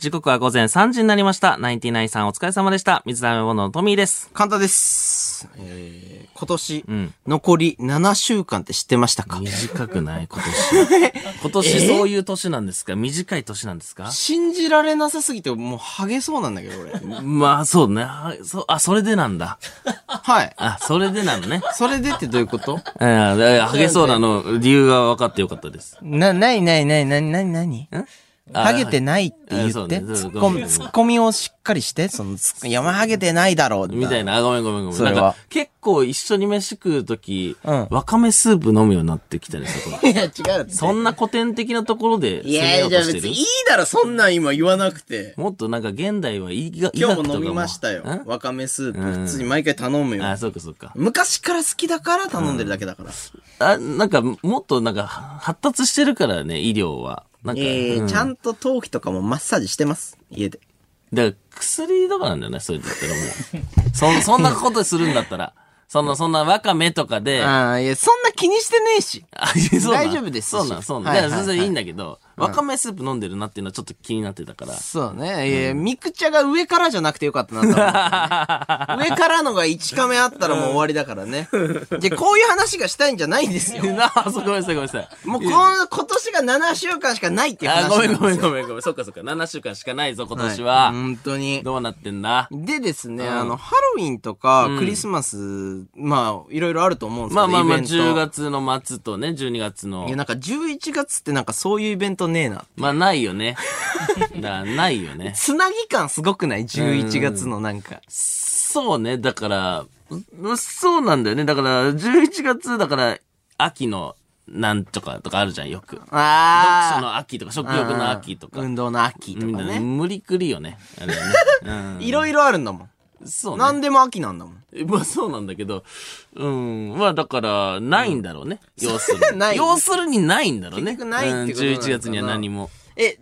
時刻は午前3時になりました。ナインティナインさんお疲れ様でした。水溜りボンドのトミーです。簡単です。えー、今年、ん残り7週間って知ってましたか？短くない？今年。今年そういう年なんですか？短い年なんですか？信じられなさすぎて、もうハゲそうなんだけど、俺。まあ、そうね。あ、そうあそれでなんだ。はい。あ、それでなのね。それでってどういうこと？うん、ハゲそうなの、理由が分かってよかったです。な、なになになになになになにあハゲてないって言って、ツッコミ、ツッコミをしっかりして、その、山ハゲてないだろう。みたいな。あ、ごめんごめんごめん。それはなんか、結構一緒に飯食うとき、うんわかめスープ飲むようになってきたりする。いや、違う。そんな古典的なところで攻めようとしてる？いだろ、そんなん今言わなくて。もっとなんか現代は医学医今日も飲みましたよん。わかめスープ。うん普通に毎回頼むよ。あ、そうかそうか。昔から好きだから頼んでるだけだから。あ、なんか、もっとなんか、発達してるからね、医療は。なんか、ええうんちゃんと頭皮とかもマッサージしてます。家で。だから、薬とかなんだよね、そう言ったらもう。そ、そんなことするんだったら。その、そんなワカメとかで、ああ、いや、そんな気にしてねえし。あいやそうなん大丈夫ですしそうなん、そうなん。はいはいいや、全然いいんだけど、わかめスープ飲んでるなっていうのはちょっと気になってたから。そうね。いや、ミクチャが上からじゃなくてよかったなと思って、上からのが1カメあったらもう終わりだからね。で、こういう話がしたいんじゃないんですよ。なあ、そうごめんなさい、ごめんなさい。もうこの、今年が7週間しかないっていう話あ、ごめんごめんん。ごめんごめん。そっかそっか。7週間しかないぞ、今年は。は。本当に。どうなってんだ？でですね、うんあの、ハロウィンとかうんクリスマス、まあ、いろいろあると思うんですけど、まあまあまあ、イベント10月の末とね、12月のいや、。なんか11月ってなんかそういうイベントねえな。まあ、ないよね。だから、ないよね。つなぎ感すごくない ?11 月のなんか。そうね。だから、うそうなんだよね。だから、11月、だから、秋の、なんとかとかあるじゃん、よく。読あ書の秋とか、食欲の秋とか。運動の秋とかね。無理くりよね。あれはね。うん。いろいろあるんだもん。そうね。何でも秋なんだもん。まあそうなんだけど、うん。まあだから、ないんだろうね。要するに。ない要するにないんだろうね。結局ないってことなうん11月には何も。え、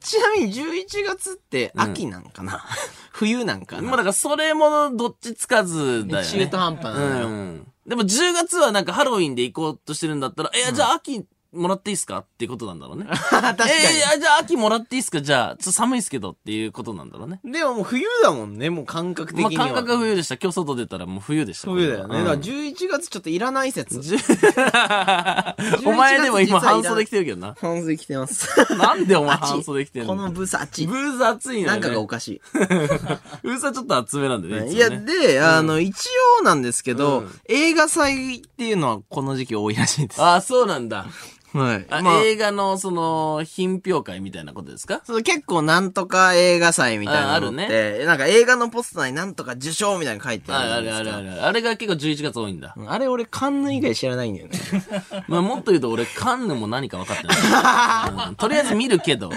ちなみに11月って秋なんかな、冬なんかな？まあだからそれもどっちつかずだよね。中途半端なのよ。うん。でも10月はなんかハロウィンで行こうとしてるんだったら、え、じゃあ秋もらっていいっすか？っていうことなんだろうね。確かに。えーじゃあ秋もらっていいっすか？じゃあ、ちょっと寒いっすけどっていうことなんだろうね。でももう冬だもんね、もう感覚的まあ。感覚が冬でした。今日外出たらもう冬でした。冬だよね。だからうん11月ちょっといらない説。お前でも今半袖着てるけどな。半袖着てます。なんでお前半袖着てんの？このブースあっち。ブーズ暑いね。なんかがおかしい。ブーズはちょっと厚めなんでね。いや、で、あの、一応なんですけど、うん映画祭っていうのはこの時期多いらしいです。ああ、そうなんだ。はい。あ、まあ映画の、その、品評会みたいなことですか？そう結構なんとか映画祭みたいなのっああて、なんか映画のポスターになんとか受賞みたいなの書いてあるあるあるある。あれが結構11月多いんだ。あれ俺カンヌ以外知らないんだよね。まあ、もっと言うと俺、カンヌも何か分かってない。うんとりあえず見るけど。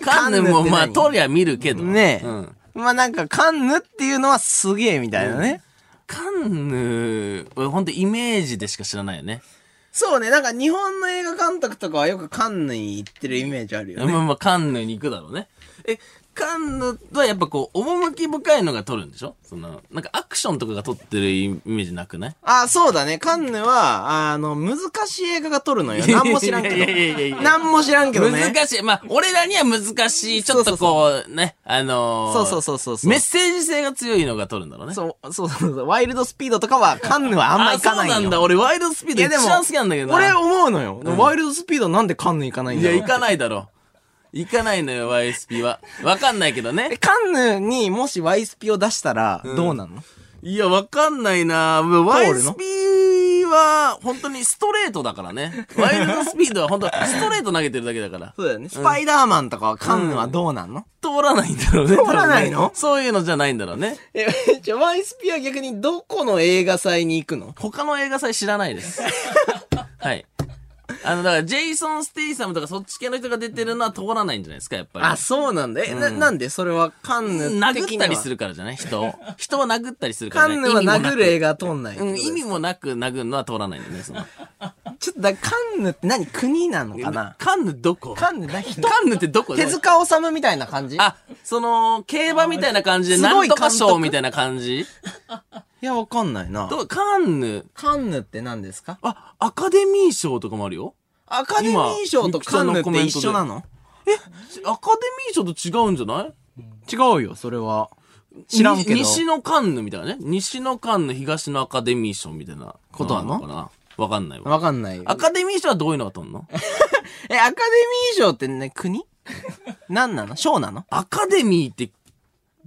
カンヌも、まあ、とりゃ見るけど。ねえ。うん。まあなんかカンヌっていうのはすげえみたいなね。カンヌ、俺ほんとイメージでしか知らないよね。そうね、なんか日本の映画監督とかはよくカンヌに行ってるイメージあるよね。まあまあ、カンヌに行くだろうね。え、カンヌはやっぱこう、趣深いのが撮るんでしょ？その、なんかアクションとかが撮ってるイメージなくない？あ、そうだね。カンヌは、あの、難しい映画が撮るのよ。なんも知らんけど。いやいやいやいやなんも知らんけどね。難しい。まあ、俺らには難しい。ちょっとこう、ね、あのーそうそうそうそうそう。メッセージ性が強いのが撮るんだろうね。そう、そうそうそう。ワイルドスピードとかは、カンヌはあんま行かないよ。あそうなんだ。俺、ワイルドスピード一番好きなんだけどな。俺思うのよ。ワイルドスピードなんでカンヌ行かないんいや、だろう行かないだろう。行かないのよ、YSP は。わかんないけどえ、ね。カンヌにもしワイスピを出したら、どうなんの、いや、わかんないな通るの？YSP は、本当にストレートだからね。ワイルドスピードは本当ストレート投げてるだけだから。そうだよね。スパイダーマンとかはカンヌはどうなんの、通らないんだろうね。通らないの？多分ねそういうのじゃないんだろうね。え、じゃあワイスピは逆にどこの映画祭に行くの？他の映画祭知らないです。はい。あの、だから、ジェイソン・ステイサムとかそっち系の人が出てるのは通らないんじゃないですか、やっぱり。あ、そうなんだ。え、な、なんで？それはカンヌ殴ったりするからじゃない？人を。人を殴ったりするからね。カンヌは殴る映画通んない。うん、意味もなく殴るのは通らないんだよね、その。ちょっとだ、カンヌって何？国なのかな？カンヌどこ？カンヌだ、人？カンヌってどこ？手塚治虫みたいな感じ？あ、その、競馬みたいな感じで、すごいなんとか賞みたいな感じ？いや、わかんないな。どカンヌ、カンヌって何ですか？あ、アカデミー賞とかもあるよ。アカデミー賞とカンヌって一緒なの？アカデミー賞と違うんじゃない？違うよ、それは。知らんけど。に西のカンヌみたいなね。西のカンヌ、東のアカデミー賞みたいなことなのかな？わかんないわ。わかんないよ。アカデミー賞はどういうのが取んの？え、アカデミー賞ってね、国？何なの？賞なの？アカデミーって、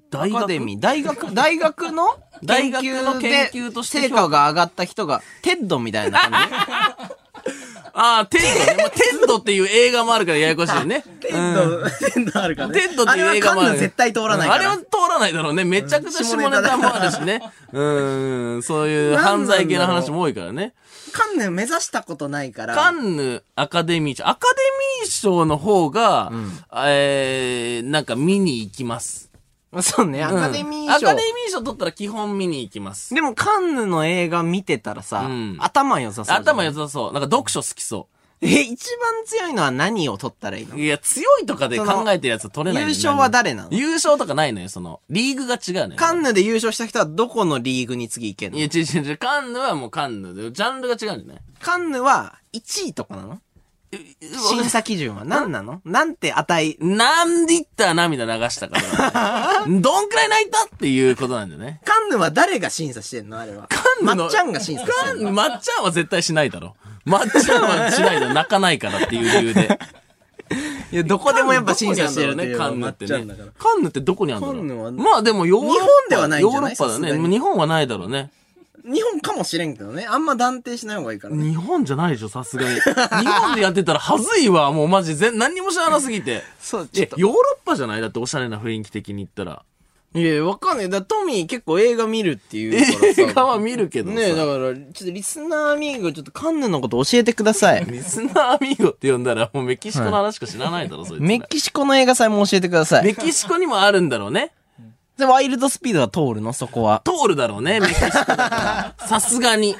大学？アカデミー。大学、大学の 大学の研究として成果が上がった人が、テッドみたいな感 ああ、テッドね。まあ、テッドっていう映画もあるからややこしいね。じ テッド、テッドあるからテッドっていう映画もある。あれはカンヌ絶対通らないから。あれは通らないだろうね。めちゃくちゃ下ネタもあるしね。うん、そういう犯罪系の話も多いからね。カンヌ目指したことないから。カンヌアカデミー賞。アカデミー賞の方が、えー、なんか見に行きます。そうね、アカデミーアカデミー賞取ったら基本見に行きます。でもカンヌの映画見てたらさ、うん頭良さそう。頭良さそう。なんか読書好きそえ、一番強いのは何を取ったらいいの？う。いや、強いとかで考えてるやつは取れない優勝は誰なの？優勝とかないのよ、その、リーグが違うのよ。カンヌで優勝した人はどこのリーグに次行けんの？いや、違う違う違う。カンヌはもうカンヌで、ジャンルが違うんじゃない？カンヌは1位とかなの？審査基準は何なの？なんて値？何リッター涙流したから、ね、どんくらい泣いたっていうことなんだよね。カンヌは誰が審査してんの？あれは。カンヌのまっちゃんが審査してんの？カンヌ、まっちゃんは絶対しないだろ。まっちゃんはしないだろ。泣かないからっていう理由で。いや、どこでもやっぱ審査してるっていうカンヌってね。カンヌってどこにあるんだろカンヌはうまあでもヨーロッパ。日本ではないんじゃない？ヨーロッパだね。日本はないだろうね。日本かもしれんけどね。あんま断定しない方がいいからね。日本じゃないでしょ、さすがに。日本でやってたらはずいわ、もうマジ全、何にも知らなすぎて。そう、ちょっ、と。えヨーロッパじゃない？だっておしゃれな雰囲気的に言ったら。いや、わかんない。だトミー結構映画見るっていうからさ。映画は見るけどさ。ねえ、だから、ちょっとリスナーアミーゴ、ちょっとカンヌのこと教えてください。リスナーアミーゴって呼んだらもうメキシコの話しか知らないだろ、そいつら。メキシコの映画祭も教えてください。メキシコにもあるんだろうね。で、ワイルドスピードは通るの？そこは。通るだろうね、メキシコだから。さすがに。好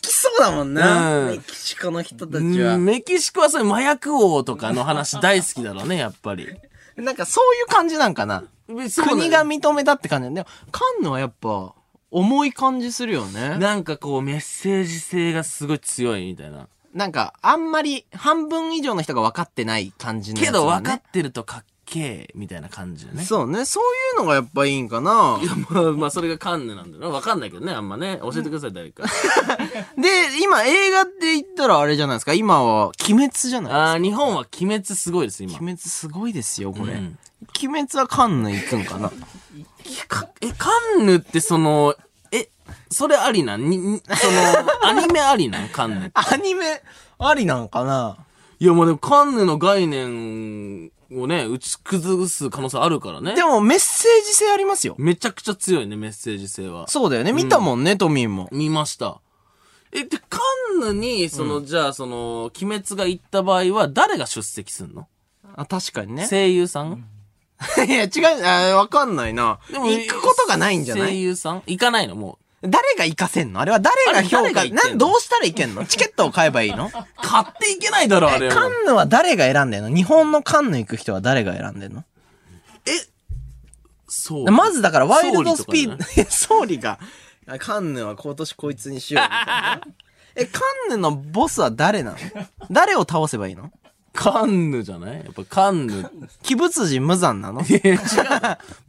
きそうだもんな。うんメキシコの人たうちはん。メキシコはそういう麻薬王とかの話大好きだろうね、やっぱり。なんかそういう感じなんかな。国が認めたって感じ。でも、カンヌはやっぱ、重い感じするよね。なんかこうメッセージ性がすごい強いみたいな。なんか、あんまり、半分以上の人が分かってない感じのね。けど分かってるとかっけえ、みたいな感じだね。そうね。そういうのがやっぱいいんかな。まあ、まあ、それがカンヌなんだよな。分かんないけどね、あんまね。教えてください、誰か。で、今映画って言ったらあれじゃないですか。今は、鬼滅じゃないああ、日本は鬼滅すごいです、今。鬼滅すごいですよ、これ。うん鬼滅はカンヌ行くんかな。かえ、カンヌってその、え、それありなん？に、にその、アニメありなん？カンヌ。アニメ、ありなんかないや、もうでもカンヌの概念をね、打ち崩す可能性あるからね。でもメッセージ性ありますよ。めちゃくちゃ強いね、メッセージ性は。そうだよね。見たもんね、トミーも。見ました。え、で、カンヌに、その、じゃあ、その、鬼滅が行った場合は、誰が出席すんの？あ、確かにね。声優さん？いや、違う、あわかんないな。でも行くことがないんじゃない？声優さん？行かないの？も誰が行かせんの？あれは誰が評価、なん、どうしたらいけんの？チケットを買えばいいの？う。買っていけないだろ、あれは。カンヌは誰が選んでんの？日本のカンヌ行く人は誰が選んでんの？そう。まずだからワイルドスピード、総理とかい？や 総理が、あカンヌは今年こいつにしようみたいな。え、カンヌのボスは誰なの？誰を倒せばいいの？カンヌじゃない？やっぱカンヌ。鬼仏寺無惨なの？違う。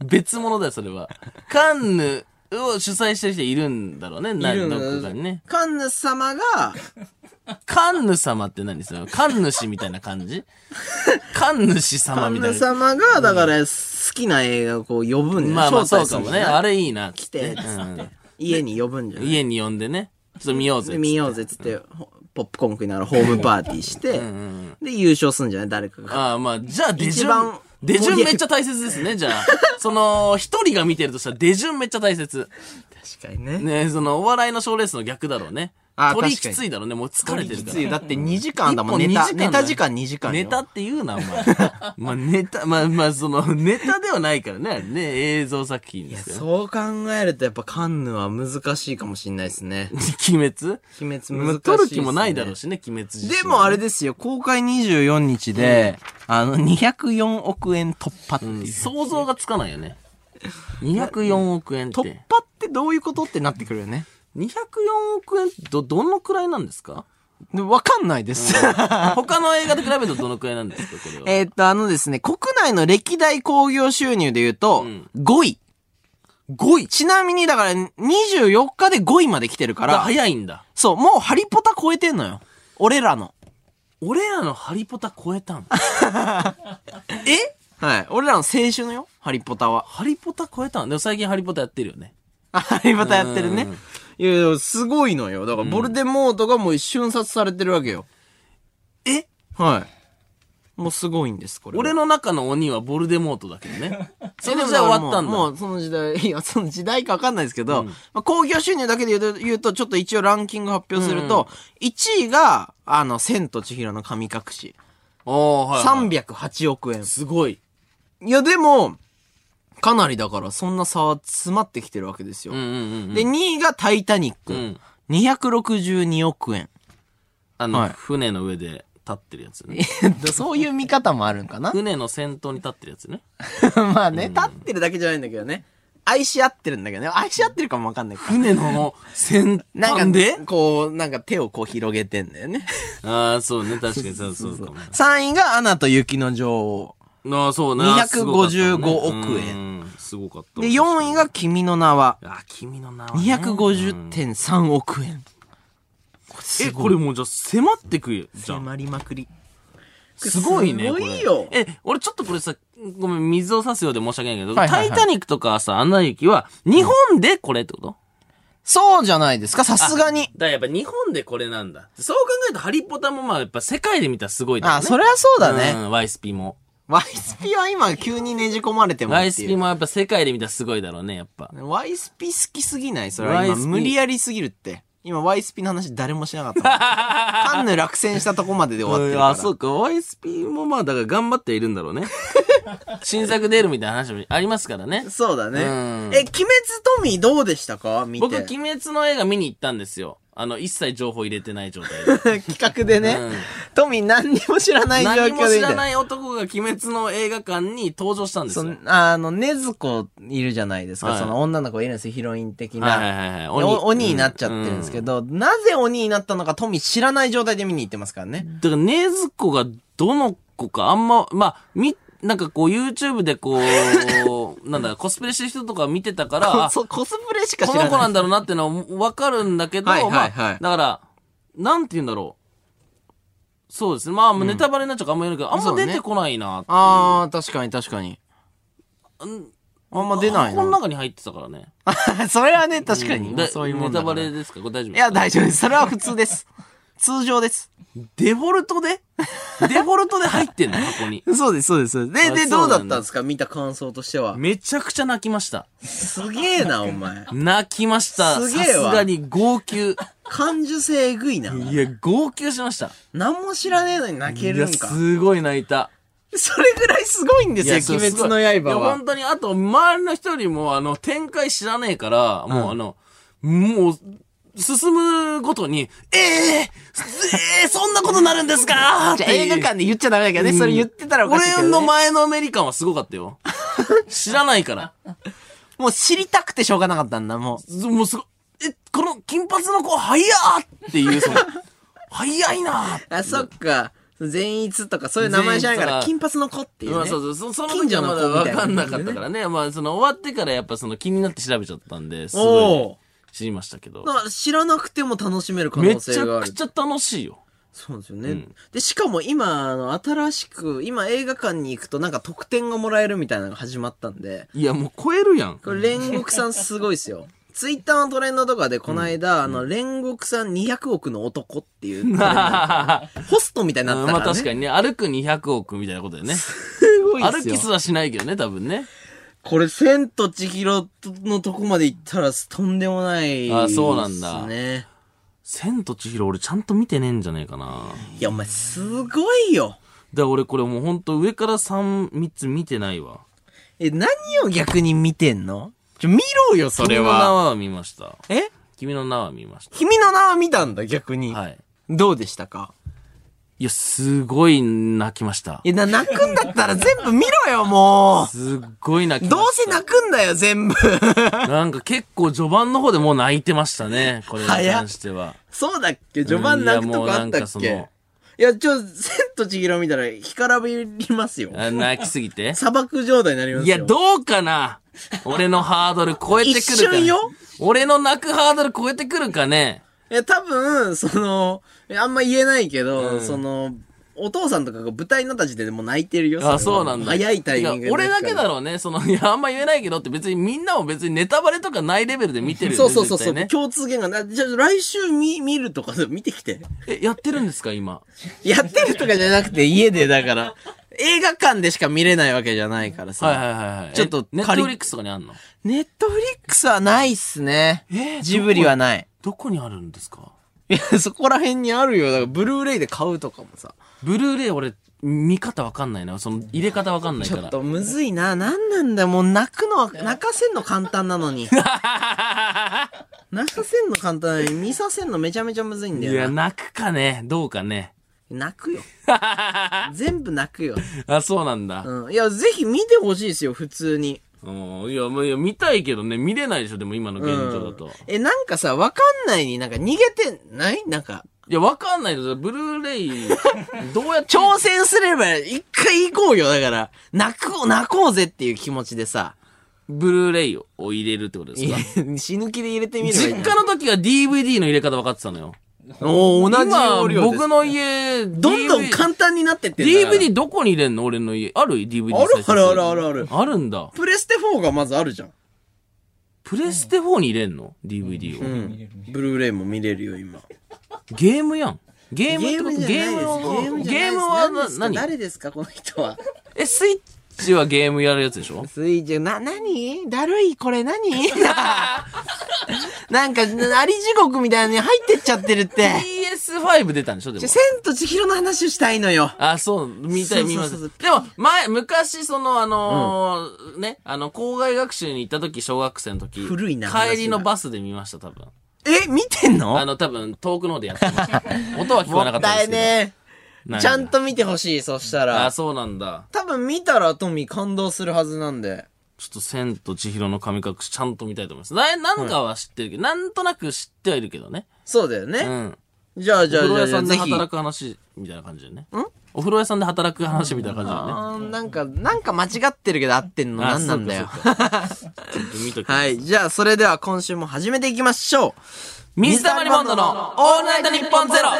別物だよ、それは。カンヌを主催してる人いるんだろうね。ないるんどこかにね。カンヌ様が、カンヌ様って何それ？カンヌ氏みたいな感じ？カンヌ氏カン様みたいな。ヌ様が、だから、好きな映画をこう呼ぶんだよ。まあまあそうかもね。あれいいな。来て、つうんって。家に呼ぶんじゃない？家に呼んでね。ちょっと見ようぜ。で、見ようぜっつって、ほポップコーン食いながらホームパーティーして、で、優勝すんじゃない？誰かが。ああ、まあ、じゃあ、出順一番。出順めっちゃ大切ですね、じゃあ。その、一人が見てるとしたら出順めっちゃ大切。確かにね。ねその、お笑いの賞レースの逆だろうね。あー取り確かにきついだろうね。もう疲れてるから。きつい。だって2時間だもん、ネタ。時間だよネタ時間2時間よ。ネタって言うな、お前。まあ、ネタ、まあまあ、その、ネタではないからね、ね、映像作品ですよ。そう考えるとやっぱカンヌは難しいかもしんないですね。鬼滅？鬼滅難しいね。撮る気もないだろうしね、鬼滅自身でもあれですよ、公開24日で、あの、204億円突破っていう。うん想像がつかないよね。204億円って。突破ってどういうことってなってくるよね。204億円ってど、どのくらいなんですか？でわかんないです。他の映画と比べるとどのくらいなんですか、これは。えーっと、あのですね、国内の歴代興行収入で言うと、うん5位。5位。ちなみに、だから、24日で5位まで来てるからら、早いんだ。そう、もうハリポタ超えてんのよ。俺らの。俺らのハリポタ超えたん え？はい。俺らの青春のよ、ハリポタは。ハリポタ超えたんでも最近ハリポタやってるよね。あハリポタやってるねうん。いやいや、すごいのよ。だから、ボルデモートがもう瞬殺されてるわけよ。え？はい。もうすごいんです、これは。俺の中の鬼はボルデモートだけどね。そえの時代終わったんだ。もう、もうその時代、いや、その時代かわかんないですけど、まあ、興行収入だけで言うと、言うと、ちょっと一応ランキング発表すると、1位が、あの、千と千尋の神隠し。おー、はい、はい。308億円。すごい。いや、でも、かなりだから、そんな差は詰まってきてるわけですよ。うんうんうんうん。で、2位がタイタニック。うん262億円。あの、はい船の上で立ってるやつね。そういう見方もあるんかな？船の先頭に立ってるやつね。まあね、立ってるだけじゃないんだけどね。愛し合ってるんだけどね。愛し合ってるかもわかんない。船の先なんか端でこう、なんか手をこう広げてんだよね。ああ、そうね。確かにそうそうかも。3位がアナと雪の女王。ああ、そうね。255億円円。すごかった。で、4位が君の名は。あ、君の名は、ね。うん250.3億円。え、これもうじゃあ迫ってくるじゃん。迫りまくり。すごいね。すごいよえ、俺ちょっとこれさ、ごめん、水を差すようで申し訳ないけど、はいはいはいタイタニックとかさ、アナ雪は、日本でこれってこと、そうじゃないですか、さすがに。だからやっぱ日本でこれなんだ。そう考えるとハリポタもまあやっぱ世界で見たらすごいだよね。あ、それはそうだうね。ん、ワイスピも。ワイスピは今急にねじ込まれてもワイス。ピもやっぱ世界で見たらすごいだろうね、やっぱ。ワイスピ好きすぎない？それは今無理やりすぎるって。今ワイスピの話誰もしなかった。カンヌ落選したとこまでで終わってるから。あ、そうか。YSP もまあ、だから頑張っているんだろうね。新作出るみたいな話もありますからね。そうだね。うんえ、鬼滅トミーどうでしたか？見て。僕、鬼滅の映画見に行ったんですよ。あの、一切情報入れてない状態で。企画でね、うんトミー何にも知らない状何も況でいた知らない男が鬼滅の映画館に登場したんですそよ。のあの、ねずこいるじゃないですか。はいその女の子いるんですよ、ヒロイン的な。はいはいはいはい。お鬼になっちゃってるんですけど、なぜ鬼になったのかトミー知らない状態で見に行ってますからね。だから、ねずこがどの子かあんま、まあ、み、なんかこう YouTube でこう、なんだ、コスプレしてる人とか見てたから、あ そう、コスプレしかこ知らない。の子なんだろうなっていうのはわかるんだけど、はいはいはいまあ、だから、なんて言うんだろう。そうですね。まあ、ネタバレになっちゃうかあんま言えないけど、あんま出てこないなっていう。あー、確かに確かに。うんあんま出ないこのな。中に入ってたからね。それはね、確かに。でそういうもんネタバレですか？これ大丈夫いや、大丈夫です。それは普通です。通常です。デフォルトで？デフォルトで入ってんの？箱に。そうです、そうです。そうですで、どうだったんですか？見た感想としては。めちゃくちゃ泣きました。すげえな、お前。泣きました。すさげえわすがに号泣。感受性えぐいな。いや、号泣しました。何も知らねえのに泣けるんか。すごい泣いた。それぐらいすごいんですよ、鬼滅の刃は本。当に、あと、周りの人よりも、あの、展開知らねえから、もうあの、もう、進むごとに、ええええそんなことなるんですか？じゃあ映画館で言っちゃダメだけどね。それ言ってたらおかしいけど、ね。俺の前のめり感はすごかったよ。知らないから。もう知りたくてしょうがなかったんだ、ももうすごい、え、この金髪の子、早っっていう、その、早いなう。あ、そっか。善逸とかそういう名前じゃないから、金髪の子っていうまあ、ね。そうそう、そその時はまだ子みたいな分かんなかったからね。まあ、その終わってからやっぱその気になって調べちゃったんで、すごおい知りましたけどー。だ。から知らなくても楽しめる可めち能性があく。ちゃ楽しいよ。そうですよね。んで、しかも今、あの、新しく、今映画館に行くとなんか特典がもらえるみたいなのが始まったんで、いや、もう超えるやん。これ煉獄さんすごいですよ。ツイッターのトレンドとかでこの間、あの、煉獄さん200億の男っていうトレンドが ホストみたいになったから、ね。まあ確かにね、歩く200億みたいなことだよね。すごいですよ歩き。すらしないけどね、多分ね。これ、千と千尋のとこまで行ったらとんでもない、あそうなんだね。千と千尋俺ちゃんと見てねえんじゃねえかな。いや、お前、すごいよ。だから俺これもうほんと上から3、3つ見てないわ。え、何を逆に見てんの？ちょ、見ろよ、それ君の名は。は見ました。え？君の名は見まし君の名は見たんだ、逆に。た。はい。どうでしたか？いや、すごい泣きました。いや、な、泣くんだったら全部見ろよ、もすっごい泣う。きま。どうせ泣くんだよ、全部。なんか結構序盤の方でもう泣いてましたね。これに関しては。そうだっけ？序盤泣くとこあったっうんいやもうなんかそのけいや、ちょ、千と千尋見たら、干からびりますよ。あ泣きすぎて？砂漠状態になりますよ。いや、どうかな？俺のハードル超えてくるか一瞬よ俺の泣くハードル超えてくるかねいや、多分、その、あんま言えないけど、うんその、お父さんとかが舞台になった時点でもう泣いてるよ。あ、そうなんだ。早いタイミング俺だけだろうね。その、いや、あんま言えないけどって別にみんなも別にネタバレとかないレベルで見てるよね。そうそうそうそう。共通言がな、じゃあ来週見、見るとか見てきて。え、やってるんですか今？やってるとかじゃなくて家でだから、映画館でしか見れないわけじゃないからさ。はいはいはいはい。ちょっとネットフリックスとかにあんの？ネットフリックスはないっすね。ジブリはない。どこにあるんですか？いや、そこら辺にあるよ。だから、ブルーレイで買うとかもさ。ブルーレイ俺、見方わかんないな。その、入れ方わかんないから。ちょっとむずいな。なんなんだよ。もう泣くのは、泣かせんの簡単なのに。泣かせんの簡単なのに、見させんのめちゃめちゃむずいんだいや。泣くかね。どうかね。泣くよ。全部泣くよ。あ、そうなんだ。うん。いや、ぜひ見てほしいですよ、普通に。うん。いや、まあいや、見たいけどね、見れないでしょ、でも今の現状だと。うんえ、なんかさ、わかんないになんか逃げてない？なんか、いや、わかんないですブルーレイ、どうやって？挑戦すれば一回行こうよ。だから、泣こう、泣こうぜっていう気持ちでさ。ブルーレイを入れるってことですいかや死ぬ気で入れてみればいい実家の時は DVD の入れ方分かってたのよ。おー同じです僕の家、どんどん簡単になってってんだから DVD どこに入れんの？俺の家。ある ?DVD ある？あるあるあるある。あるんだ。プレステ4がまずあるじゃん。プレステ4に入れんの ?DVD を、うん。ブルーレイも見れるよ、今。ゲームやん。ゲームってこと？ゲームを？ゲームは何誰ですか、この人は？え、スイッチはゲームやるやつでしょ？スイッチ、な、なにだるい？これ何？なんか、あり地獄みたいなのに入ってっちゃってるって。?PS5 出たんでしょでも。千と千尋の話をしたいのよ。あ、そう、見たい、見ます。でも、前、昔、その、あのーね、あの、校外学習に行った時、小学生の時。古いな帰りのバスで見ました、多分。え、見てんの？あの、多分、遠くの方でやってました。音は聞こえなかったですけど。ねちゃんと見てほしい、そしたあ、ら。そうなんだ。多分見たらトミー感動するはずなんで。ちょっと、千と千尋の神隠し、ちゃんと見たいと思います。な、なんかは知ってるけど、なんとなく知ってはいるけどね。そうだよね。うん。じゃあ、じゃあ、お風呂屋じゃあ、ぜひ。さんで働く話、みたいな感じでね。ん？お風呂屋さんで働く話みたいな感じだよね。なんか、なんか間違ってるけど合ってんのあ何なんだよ。はい。じゃあ、それでは今週も始めていきましょう。水溜りボンドのオールナイトニッポンゼロ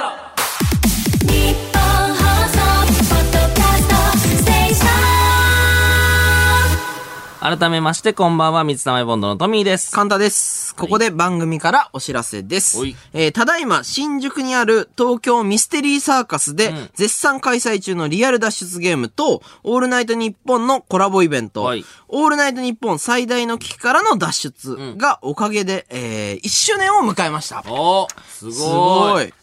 改めまして、こんばんは、水溜りボンドのトミーです。カンタです。ここで番組からお知らせですはい。えーただいま、新宿にある東京ミステリーサーカスでうん、絶賛開催中のリアル脱出ゲームと、オールナイトニッポンのコラボイベント、はいオールナイトニッポン最大の危機からの脱出がおかげで、えー1周年を迎えました。おーすごい。すごい。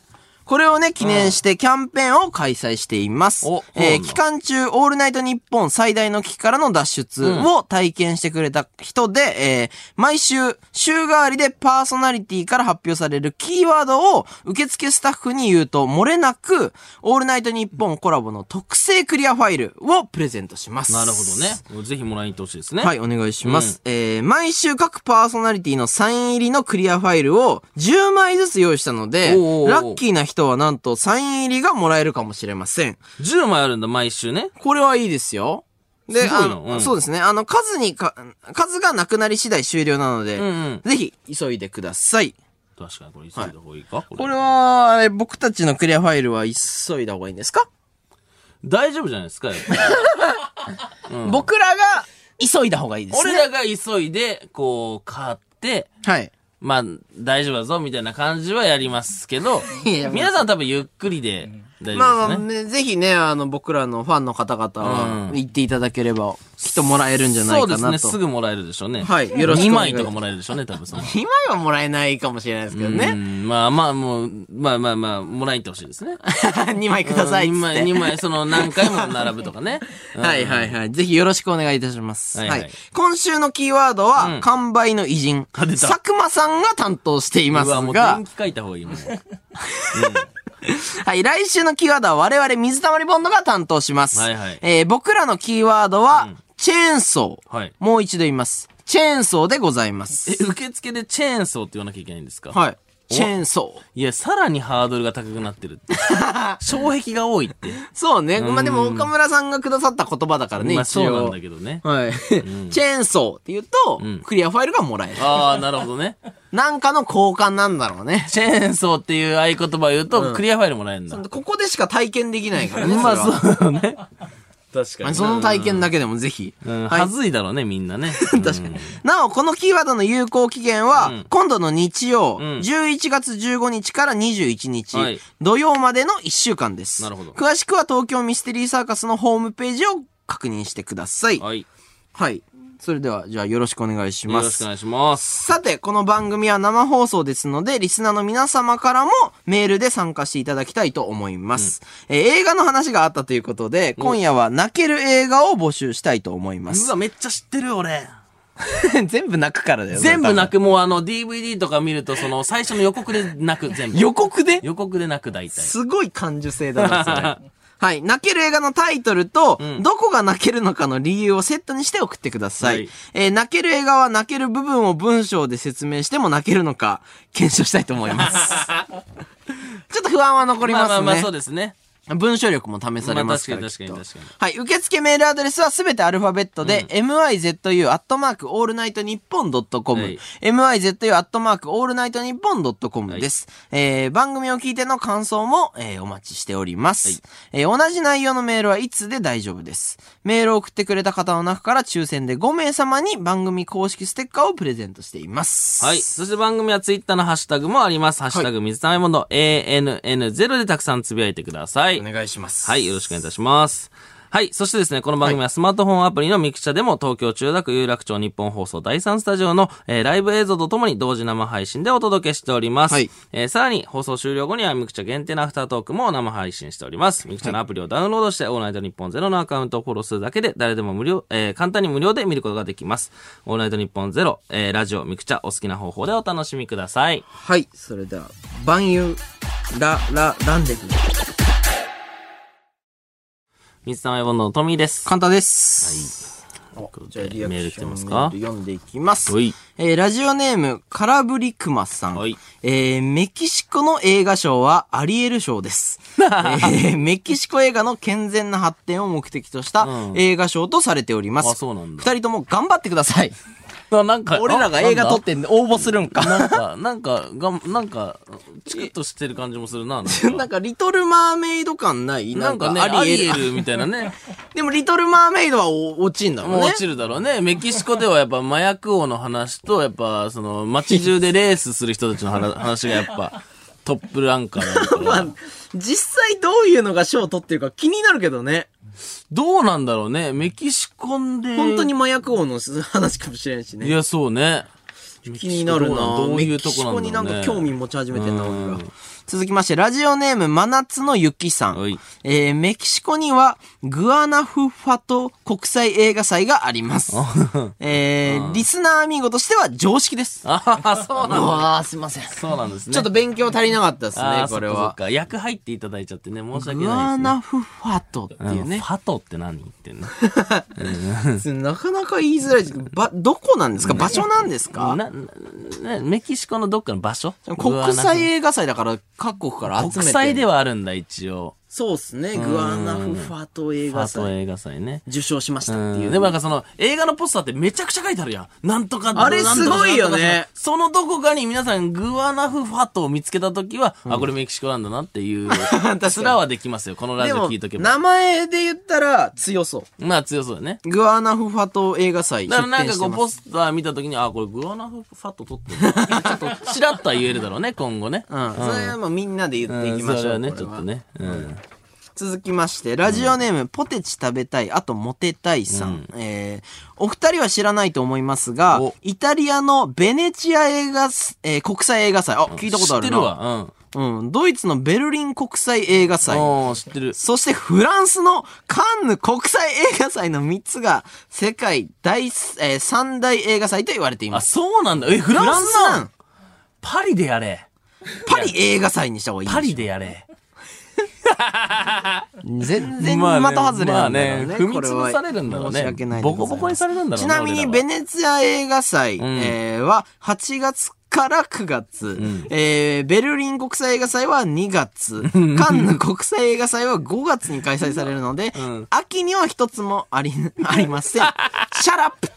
これをね、記念してキャンペーンを開催していますお。えー期間中、オールナイトニッポン最大の危機からの脱出を体験してくれた人で、えー毎週、週替わりでパーソナリティから発表されるキーワードを受付スタッフに言うと、漏れなく、オールナイトニッポンコラボの特製クリアファイルをプレゼントします。なるほどね。ぜひもらいに行ってほしいですね。はい、お願いします。えー、毎週各パーソナリティのサイン入りのクリアファイルを10枚ずつ用意したので、おーおーおーラッキーな人はなんとサイン入りがもらえるかもしれません。10枚あるんだ、毎週ね。これはいいですよ。で、すごいなあの、うんそうですね。あの、数にか、数がなくなり次第終了なので、うんうんぜひ、急いでください。確かに、これ急いだ方がいいか、これこれは、あれ、僕たちのクリアファイルは急いだ方がいいんですか、大丈夫じゃないですか、やっぱり 僕らが急いだ方がいいですね。俺らが急いで、こう、買って、はい。まあ、大丈夫だぞ、みたいな感じはやりますけど 皆さん多分ゆっくりで大まあね。ね、ぜひね、あの、僕らのファンの方々はうん言っていただければ、きっともらえるんじゃないかなと。そうですね、すぐもらえるでしょうね。はいよろしく2お願い枚とかもらえるでしょうね、多分その。今はもらえないかもしれないですけどうね。んまあまあ、もう、まあまあまあ、もらいに行ってほしいですね。2枚くださいっつ2って。枚、2枚、その何回も並ぶとかね。う んはいはいはい。ぜひよろしくお願いいたします。ははいいはい今週のキーワードは、完売の偉人、佐久間さんが担当していますうわ、もうが電、気書いた方がいいもん。はい、来週のキーワードは我々水溜りボンドが担当します。はいはいえー僕らのキーワードは、チェーンソー。はいもう一度言います。チェーンソーでございます。え、受付でチェーンソーって言わなきゃいけないんですか？はい。チェーンソー。いや、さらにハードルが高くなってるって。障壁が多いって。そうね。まあ、でも岡村さんがくださった言葉だからね、まあ一そうなん応だ。けどね。はい。チェーンソーって言うと、んクリアファイルがもらえる。ああ、なるほどね。なんかの交換なんだろうね。チェーンソーっていう合言葉を言うと、クリアファイルもらえるんだ。ここでしか体験できないからね。まあそうだね。確かに。まあその体験だけでもぜひ。うん、はいはずいだろうね、みんなね。確かに。なお、このキーワードの有効期限は、今度の日曜、ん11月15日から21日、はい土曜までの1週間です。なるほど詳しくは東京ミステリーサーカスのホームページを確認してください。はい。よはい。それでは、じゃあよろしくお願いしますろしくお。願いします。さて、この番組は生放送ですので、リスナーの皆様からもメールで参加していただきたいと思います。えー映画の話があったということで、今夜は泣ける映画を募集したいと思いますう。わ、めっちゃ知ってる俺。全部泣くからだよ。全部泣く。く、もうあの DVD とか見ると、その最初の予告で泣く、全部。予告で？予告で泣く、大体。すごい感受性だな、それ。はい。泣ける映画のタイトルと、んどこが泣けるのかの理由をセットにして送ってください。はいえー泣ける映画は泣ける部分を文章で説明しても泣けるのか、検証したいと思います。ちょっと不安は残りますね。まあまあまあ、そうですね。文章力も試されますから。まあ確かに確かに確かにはい。受付メールアドレスはすべてアルファベットで、mizu アットマークオールナイトニッポンドットコムはい mizu アットマークオールナイトニッポンドットコムです。えー、番組を聞いての感想も、えー、お待ちしております。はいえー、同じ内容のメールはいつで大丈夫です。メールを送ってくれた方の中から抽選で5名様に番組公式ステッカーをプレゼントしています。はい。そして番組はツイッターのハッシュタグもあります。ハッシュタグ水溜りボンド ANN0 でたくさんつぶやいてください。お願いします。はい、よろしくお願いいたします。はい。そしてですね、この番組はスマートフォンアプリのミクチャでも東京千代田区有楽町ニッポン放送第3スタジオの、えーライブ映像とともに同時生配信でお届けしております。はいえーさらに放送終了後にはミクチャ限定のアフタートークも生配信しております。ミクチャのアプリをダウンロードして、オールナイトニッポンゼロのアカウントをフォローするだけで誰でも無料、えー簡単に無料で見ることができます。オールナイトニッポンゼロ、えーラジオ、ミクチャお好きな方法でお楽しみください。はい。それでは、万有、ラ、ラ、ランデブー。水溜りボンドのトミーです。簡単です。じゃあリアクメール来ションメてますかール読んでいきます。はいえーラジオネーム、カラブリクマさん。はいえーメキシコの映画賞はアリエル賞です。えーメキシコ映画の健全な発展を目的としたうん映画賞とされております。あそうなんだ二人とも頑張ってください。あなんか俺らが映画撮ってんで応募するんか。なんか、なんか、がん、なんか、チクッとしてる感じもするな。なんか なんか、リトルマーメイド感ない？なんかね、アリエルみたいなね。でも、リトルマーメイドはお落ちんだろうね。落ちるだろうね。メキシコではやっぱ麻薬王の話と、やっぱその街中でレースする人たちの話 話がやっぱトップランカーだから。実際どういうのが賞を取ってるか気になるけどね。どうなんだろうね。メキシコで。本当に麻薬王の話かもしれんしね。いや、そうね。気になるなどういうとこメキシコになんか興味持ち始めてんな、うん俺が。続きまして、ラジオネーム、真夏の雪さんはい。えー、メキシコには、グアナフファト国際映画祭があります。えー、リスナーアミーゴとしては常識です。ああ、そうなんだ。わあ、すいません。そうなんですね。ちょっと勉強足りなかったですねこれは。そ。役入っていただいちゃってね、申し訳グアないですね。ナフファトっていうねうんフ。ァトって何言ってんの？なかなか言いづらいですけど、ば、どこなんですか？場所なんですか？な、な、なメキシコのどっかの場所？国際映画祭だから各国から集めて。国際ではあるんだ、一応。そうっすね。グアナフファト映画祭。ファト映画祭ね。受賞しましたっていう。でもなんかその映画のポスターってめちゃくちゃ書いてあるやん。なんとかあれすごいよねそのどこかに皆さんグアナフファトを見つけたときは、あ、これメキシコなんだなっていう、すらはできますよ。このラジオ聞いとけ、ば。名前で言ったら強そまあ強そうだね。う。グアナフファト映画祭だからなんかこうポススター見たときに、あ、これグアナフファト撮ってるなちょっとチラッとは言えるだろうね、今後ね。うん。それはもうみんなで言っていきましょう。それはね、ちょっとね。うん。続きまして、ラジオネーム、ポテチ食べたい、あとモテたいさん。えー、お二人は知らないと思いますがお、イタリアのベネチア映画す、えー国際映画祭。あ、聞いたことあるな。知ってるわ。うん。ドイツのベルリン国際映画祭。知ってる。そしてフランスのカンヌ国際映画祭の3つが世界第、えー三大映画祭と言われていまあ、す。そうなんだ。え、フランスフランスななん？んパリでやれ。パリ映画祭にした方がいいパリでやれ。全然的まあね外れなんだろうね。まあね踏み潰されるんだろうね。申し訳ないボコボコにされるんだろうねちなみに、ベネツィア映画祭、ん。えーは8月から9月、ん。えーベルリン国際映画祭は2月、カンヌ国際映画祭は5月に開催されるので、ん。秋には一つもあり、ありません。Shut up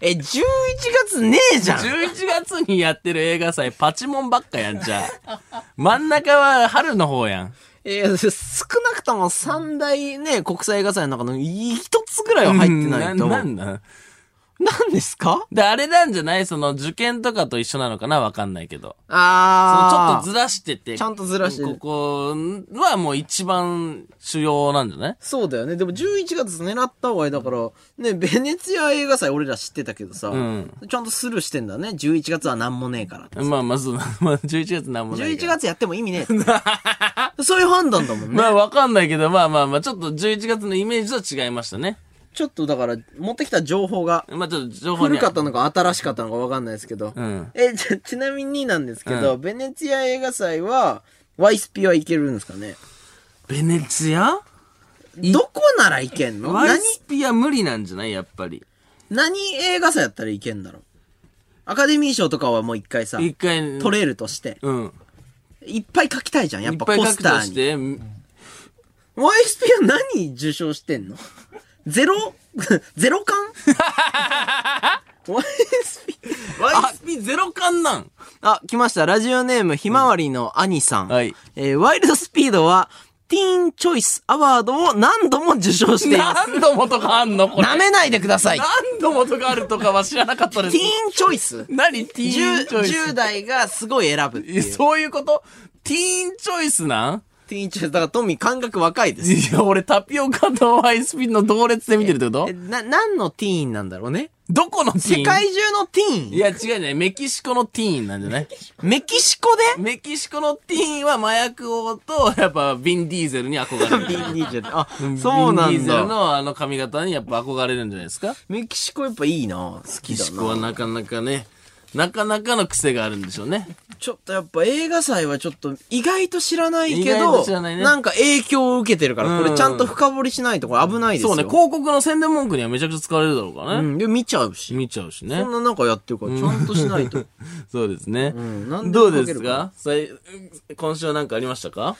え、11月ねえじゃん11月にやってる映画祭、パチモンばっかやん、じゃあ。真ん中は春の方やん。えー少なくとも三大ね、国際映画祭の中の一つぐらいは入ってないと。うんな何なんだ？ですか？で、あれなんじゃない？その受験とかと一緒なのかな？わかんないけど。そのちょ。っとずらしてて。ちゃんとずらしてここはもう一番主要なんじゃない？そうだよね。でも11月狙った方がいいだから、ね、ベネツィア映画祭俺ら知ってたけどさ、んちゃんとスルーしてんだね。11月はなんもねえから。まあまあそう、まあ11月なんもない11から。月やっても意味ねえ。そういう判断だもんね。まあわかんないけど、まあまあまあ、ちょっと11月のイメージと違いましたね。ちょっとだから、持ってきた情報が、まあちょっと情報に古かったのか新しかったのかわかんないですけど。うん。え、じゃ、ちなみになんですけど、ベネツィア映画祭は、ワイスピはいけるんですかね？ベネツィア？どこならいけんの？ワイ何、スピは無理なんじゃない？やっぱり。何映画祭やったらいけんだろう？アカデミー賞とかはもう一回さ、一回、取れるとして。うん。いっぱい書きたいじゃん。やっぱポスターに。として、YSP は何受賞してんの？ゼロ？ゼロ巻 ?YSP? ワイスピゼロ感なん？あ、来ました。ラジオネーム、ひまわりの兄さん。はい。えーワイルドスピードは、ティーンチョイスアワードを何度も受賞しています。何度もとかあんの？これ。舐めないでください。テ何度もとかあるとかは知らなかったですィー。ンチョイス何？ティーンチョ 10, イス10代がすごい選ぶそういうことティーンチョイスなん？ティーンチョイス。だからトミー感覚若いです。いや、俺タピオカとワイスピンの同列で見てるってこと？えな、何のティーンなんだろうね？どこのティーン世界中のティーンいや、違うね。メキシコのティーンなんじゃないメキシコで？メキシコのティーンは麻薬王と、やっぱ、ビン・ディーゼルに憧れる。ビンディーゼル。あ、そうなビン・ディーゼルんだ。のあの髪型にやっぱ憧れるんじゃないですか？メキシコやっぱいいな好きだメキシコはな。なかなかね、なかなかの癖があるんでしょうね。ちょっとやっぱ映画祭はちょっと意外と知らないけ意外ど、と知らないねなんか影響を受けてるから、こうんれちゃんと深掘りしないとこれ危ないですよ。そうね、広告の宣伝文句にはめちゃくちゃ使われるだろうからね。うん。で、見ちゃうし。見ちゃうしねそん。ななんかやってるから、ちゃんとしないと。そうですね。んなんでどうですか？さい今週は何かありましたか？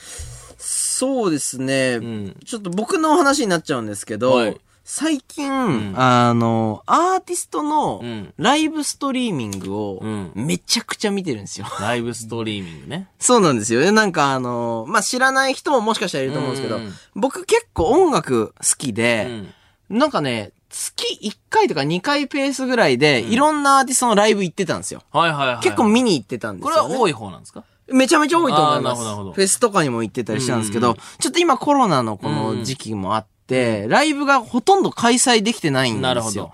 そうですね、んちょっと僕の話になっちゃうんですけど、はい最近、あの、アーティストのうんライブストリーミングをうんめちゃくちゃ見てるんですよ。ライブストリーミングね。そうなんですよね。なんかあの、まあ、知らない人ももしかしたらいると思うんですけど、うんうん僕結構音楽好きうで、ん。なんかね、月1回とか2回ペースぐらいで、いろんなアーティストのライブ行ってたんですよ。はいはいはい。結構見に行ってたんですよ、ね。これは多い方なんですか？めちゃめちゃ多いと思います。あーなるほどなるほどフェスとかにも行ってたりしたんですけど、うんちょっと今コロナのこの時期もあって、ライブがほとんど開催できてないんですよ。なるほど。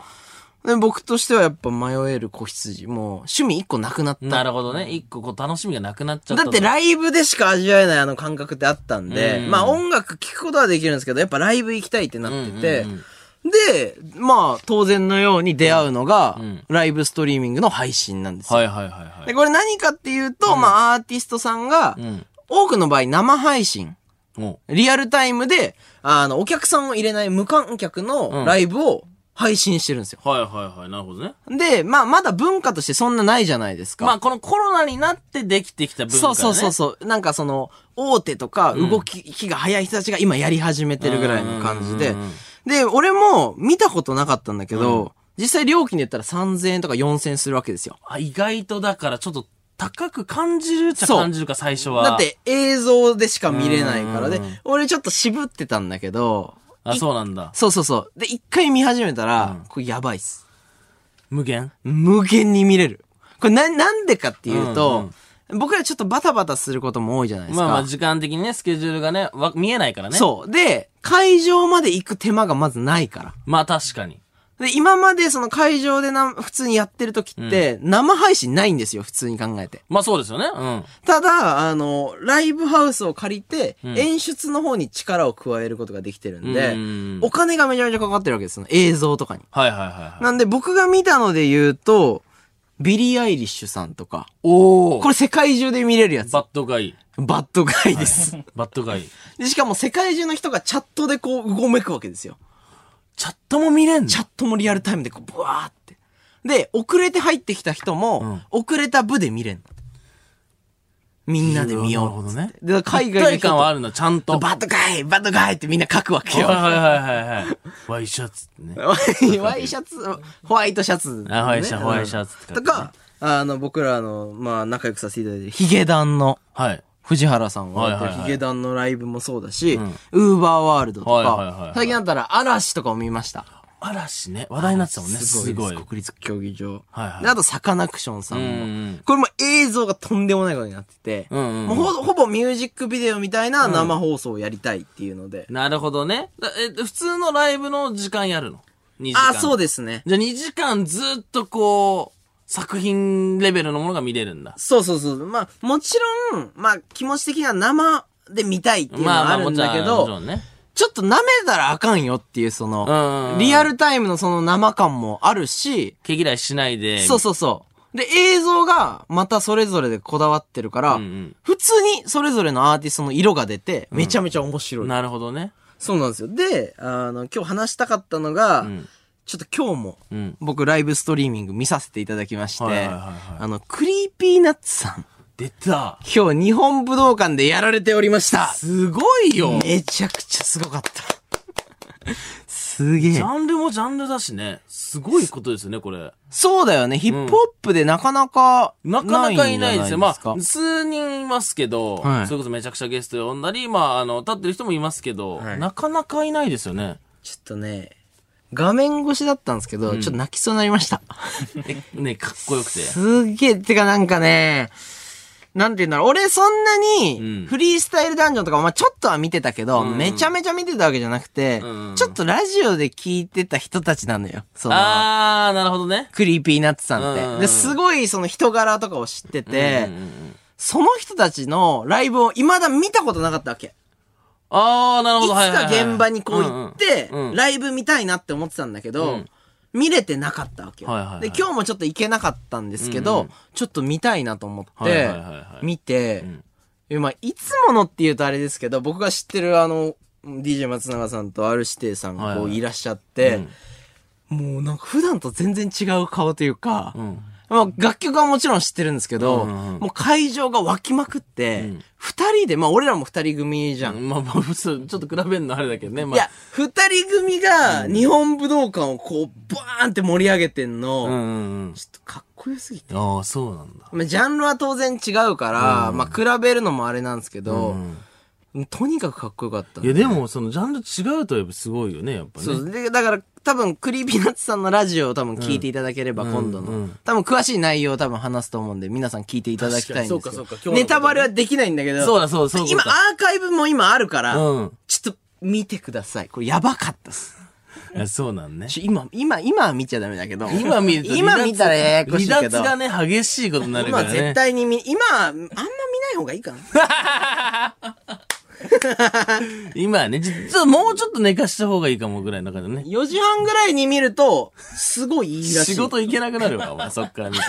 で僕としてはやっぱ迷える子羊、もう趣味一個なくなった。なるほどね。一個こう楽しみがなくなっちゃったと。だってライブでしか味わえないあの感覚ってあったんで、うんまあ音楽聴くことはできるんですけど、やっぱライブ行きたいってなってて、うんうんうんで、まあ当然のように出会うのが、うんライブストリーミングの配信なんですよ。はいはいはいはい。で、これ何かっていうと、まあアーティストさんが、うん。多くの場合生配信、もリアルタイムで、あの、お客さんを入れない無観客のライブを配信してるんですよ。う。はいはいはい。なるほどね。で、まあ、まだ文化としてそんなないじゃないですか。まあこのコロナになってできてきた文化ね。そうそうそうそう。なんかその、大手とか動きが早い人たちが今やり始めてるぐらいの感じでうんうんうんうん。で、俺も見たことなかったんだけど、実際料金で言ったら3000円とか4000円するわけですよ。あ、意外とだからちょっと高く感じるっちゃ感じるか、最初は。だっ、て映像でしか見れないからで俺ちょっと渋ってたんだけど、あ、そうなんだ。そうそうそう。で、一回見始めたら、うんこれやばいっす。無限？無限に見れる。これな、なんでかっていうと、うん僕らちょっとバタバタすることも多いじゃないですか。まあまあ時間的にね、スケジュールがね、わ見えないからね。そう。で、会場まで行く手間がまずないから。まあ確かに。で、今までその会場でな、普通にやってる時って、生配信ないんですよ、普通に考えて。まあそうですよね。うん。ただ、あの、ライブハウスを借りて、ん演出の方に力を加えることができてるんで、うんお金がめちゃめちゃかかってるわけですよ。映像とかに。はいはいはいはい。なんで僕が見たので言うと、ビリー・アイリッシュさんとか。おおこれ世界中で見れるやつ。 Bad guy。Bad guy です。 Bad guy。で、しかも世界中の人がチャットでこう、うごめくわけですよ。チャットも見れんの？チャットもリアルタイムでこう、ブワーって。で、遅れて入ってきた人も、遅れた分で見れんの。みんなで見よう。なるほで、海外感はあるの、ちゃんと。 Bad guy bad guy ってみんな書くわけよ。はいはいはいはいはい。ワイシャツってね。ワイシャツ、ホワイトシャツ、あホワイシャホワイシャツとか、あの、僕らの、まあ、仲良くさせていただいてる、ヒゲダンの、はい。藤原さんがやってるはヒゲダンのライブもそうだし、ウーバーワールドとか最近だったら嵐とかも見ました。嵐ね。話題になってたもんね。すごい。国立競技場。はいはいであと、サカナクションさんうんうもん。これも映像がとんでもないことになってて、うんうんうんもうほほぼミュージックビデオみたいな生放送をやりたいっていうので。なるほどね。だえ、普通のライブの時間やるの ?2 時間。あ、そうですね。じゃあ2時間ずっとこう、作品レベルのものが見れるんだ。そうそうそう。まあ、もちろん、まあ、気持ち的には生で見たいっていうのはあるんだけもちろんもちょっと舐めたらあかんよっていう、そうんうんうの、んリアルタイムのその生感もあるし、毛嫌いしないで。そうそうそう。で、映像がまたそれぞれでこだわってるから、うんうん普通にそれぞれのアーティストの色が出て、めちゃめちゃ面白い。なるほどね。そうなんですよ。で、あの、今日話したかったのが、んちょっと今日も、うん。僕ライブストリーミング見させていただきまして、あの、クリーピーナッツさん、出た。今日日本武道館でやられておりました。すごいよ。めちゃくちゃすごかった。すげえ。ジャンルもジャンルだしね。すごいことですよね、これ。そうだよね。ヒップホップでなかなかなかなかいないですよ。まかあ、数人いますけど、はいそれこそめちゃくちゃゲスト呼んだり、まあ、あの、立ってる人もいますけど、はいなかなかいないですよね。ちょっとね、画面越しだったんですけど、ちょっと泣きそうになりました。え、ね、かっこよくて。すげえ、てかなんかね、なんて言うんだろう、俺そんなうんに、フリースタイルダンジョンとか、まあちょっとは見てたけど、うんめちゃめちゃ見てたわけじゃなくて、うんちょっとラジオで聞いてた人たちなのよ。その、あー、なるほどね。クリーピーナッツさんって。うんで、すごいその人柄とかを知ってて、うんうんうんその人たちのライブを未だ見たことなかったわけ。あー、なるほど。いつか現場にこう行ってライブ見たいなって思ってたんだけど、うん。見れてなかったわけよ、はいはいはい。で、今日もちょっと行けなかったんですけど、ちょっと見たいなと思って、見て、ん。えまあ、いつものって言うとあれですけど、僕が知ってるあの、DJ 松永さんと R 指定さんがこういらっしゃって、もうなんか普段と全然違う顔というか、うん。まあ、楽曲はもちろん知ってるんですけど、うんうんうんもう会場が湧きまくってん、二、人で、まあ俺らも二人組じゃん。まあまあ、普通、ちょっと比べるのあれだけどね。まあ、いや、二人組が日本武道館をこう、バーンって盛り上げてんの、うんうんうん。ちょっとかっこよすぎて。ああ、そうなんだ。まあ、ジャンルは当然違うから、まあ比べるのもあれなんですけど、とにかくかっこよかったんいや、でも、その、ジャンル違うとやっぱすごいよね、やっぱね。そう。で、だから、多分、クリーピーナッツさんのラジオを多分聞いていただければ、今度の、うんうん多分詳しい内容を多分話すと思うんで、皆さん聞いていただきたいんですよ。確かにそうかそうかねネタバレはできないんだけど、そうだそうだそう今、アーカイブも今あるから、うんちょっと見てください。これやばかったっす。そうなんね。今、今、今は見ちゃダメだけど。今見ると今見たらややこしいけど。離脱がね、激しいことになるからね。今絶対に見、今、あんま見ない方がいいかな。今はね、実はもうちょっと寝かした方がいいかもぐらいの中でね。4時半ぐらいに見ると、すごいいいらしい。仕事行けなくなるわ、お前、そっから見て。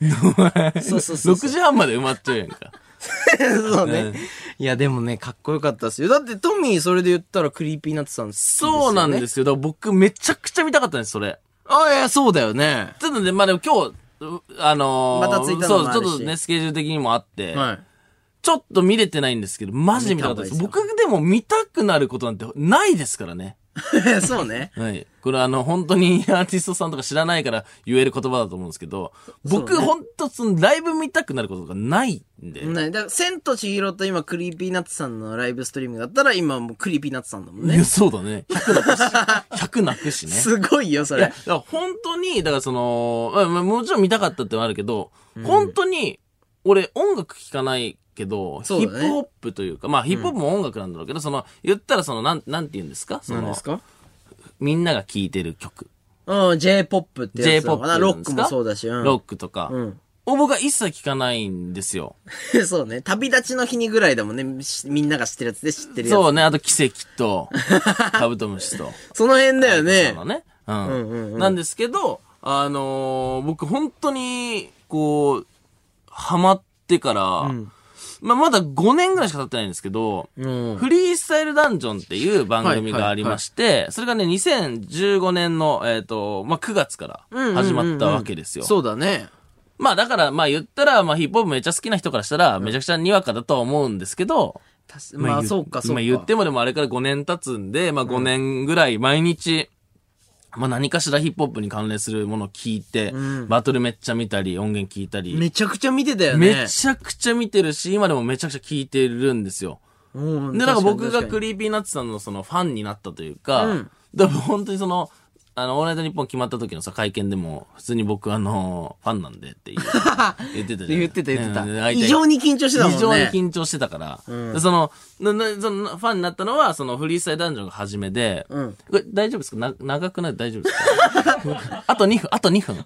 そうそうそう6時半まで埋まっちゃうやんか。そうね。うんいや、でもね、かっこよかったですよ。だってトミーそれで言ったらクリーピーナッツさん好きですよ、ね。。そうなんですすよ。だから僕めちゃくちゃ見たかったんです、それ。あ、いや、そうだよね。ちょっとね、まあでも今日、うあのー、またツイッターそう、ちょっとね、スケジュール的にもあって、はちょっと見れてないんですけど、マジで見たかったです。僕でも見たくなることなんてないですからね。い。そうね。はい。これあの、本当にアーティストさんとか知らないから言える言葉だと思うんですけど、僕、ね本当そのライブ見たくなることがないんで。ね、だから、千と千尋と今、クリーピーナッツさんのライブストリームだったら、今もうクリーピーナッツさんだもんねいや、。そうだね。100泣くし。100泣くしね。すごいよ、そいや、れだ。から本当に、だからその、まあまあもちろん見たかったってのはあるけど、本当に、俺音楽聴かないけど、ねヒップホップというか、まあヒップホップも音楽なんだろうけど、その、言ったらその、なん、なんて言うんですか？その何です、か？みんなが聴いてる曲。うん、J-POP ってやつなの J-POP か？な。ロックもそうだし、うん。ロックとか。うん。を僕は一切聞かないんですよ。そうね。旅立ちの日にぐらいだもんね。しみんなが知ってるやつで知ってるやつ。そうね、あと奇跡と、カブトムシと。その辺だよねそう。だね。うん。うんうんうんなんですけど、あのー僕本当に、こう、ハマってから、まあ、まだ5年ぐらいしか経ってないんですけど、うん。フリースタイルダンジョンっていう番組がありまして、それがね、2015年の、えっ、と、まあ、9月から始まったわけですよ。そうだね。まあ、だから、まあ、言ったら、まあ、ヒップホップめっちゃ好きな人からしたら、めちゃくちゃにわかだとは思うんですけど、まあ、言そうか、そうか。まあ、言ってもでもあれから5年経つんで、まあ、5年ぐらい毎日、まあ、何かしらヒップホップに関連するものを聞いて、バトルめっちゃ見たり、音源聞いたり、めちゃくちゃ見てたよね。めちゃくちゃ見てるし、今でもめちゃくちゃ聞いてるんですよ。うんで、なんか僕が確クリーピーナッツさんのそのファンになったというか、うんでも本当にその、あの、オールナイトニッポン決まった時のさ、会見でも、普通に僕あの、ファンなんでって 言ってたじゃん。言ってた言ってた。うん会いたい。異常に緊張してたもんね。異常に緊張してたから。でそのななその、ファンになったのは、そのフリースタイルダンジョンが初めで、うん。これ大丈夫ですか？な長くない？大丈夫ですか？あと2分、あと2分。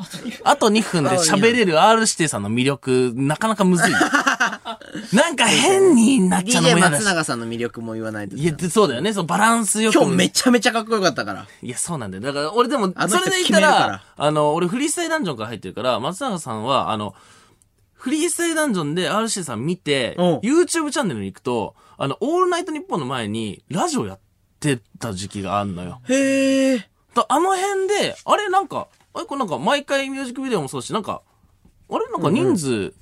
あと2分で喋れる R 指定さんの魅力、なかなかむずい。なんか変になっちゃうの DJ も嫌だし。松永さんの魅力も言わないと。いや、でそうだよね。そのバランスよく。今日めちゃめちゃかっこよかったから。いや、そうなんだよ。だから、俺でも、あの人それで言った決めるからら、あの、俺フリースタイルダンジョンから入ってるから、松永さんは、あの、フリースタイルダンジョンで RC さん見て、うん YouTube チャンネルに行くと、あの、オールナイトニッポンの前に、ラジオやってた時期があんのよ。へえ。だあの辺で、あれなんか、あれこれなんか、毎回ミュージックビデオもそうだし、なんか、あれなんか人数、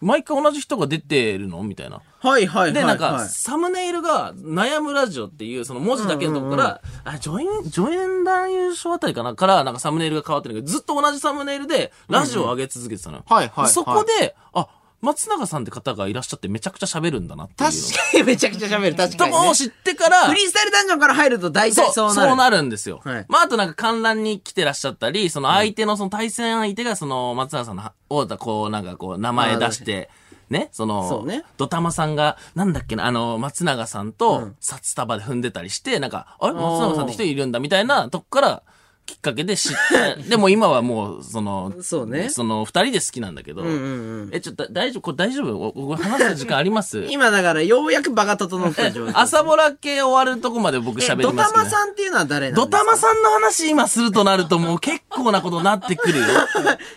毎回同じ人が出てるの？みたいな。はいはいはい。で、なんか、はいサムネイルが、悩むラジオっていう、その文字だけのとこから、あ、ジョイン、ジョイン団優勝あたりかなから、なんかサムネイルが変わってるけど、ずっと同じサムネイルで、ラジオを上げ続けてたのよ。はいはいはいでそこで、あ、松永さんって方がいらっしゃってめちゃくちゃ喋るんだなっていうの。確かにめちゃくちゃ喋る。確かに、ね。ともを知ってから、フリースタイルダンジョンから入ると大体そうなる。そうなるんですよ。はいまあ、あとなんか観覧に来てらっしゃったり、その相手のその対戦相手がその松永さんのは、をこう、なんかこう、名前出して、ね、その、そうねドタマさんが、なんだっけな、あの、松永さんと、札束で踏んでたりして、なんか、あれ？松永さんって人いるんだ、みたいなとこから、きっかけで知って、でも今はもう、その、そうね。その、二人で好きなんだけど、うんうんうん。え、ちょっと、大丈夫？これ大丈夫？話す時間あります？今だからようやく場が整った状況。朝ボラ系終わるとこまで僕え喋りドタますけど、マさんっていうのは誰なんですドかタマさんの話今するとなるともう結構なことになってくるよ。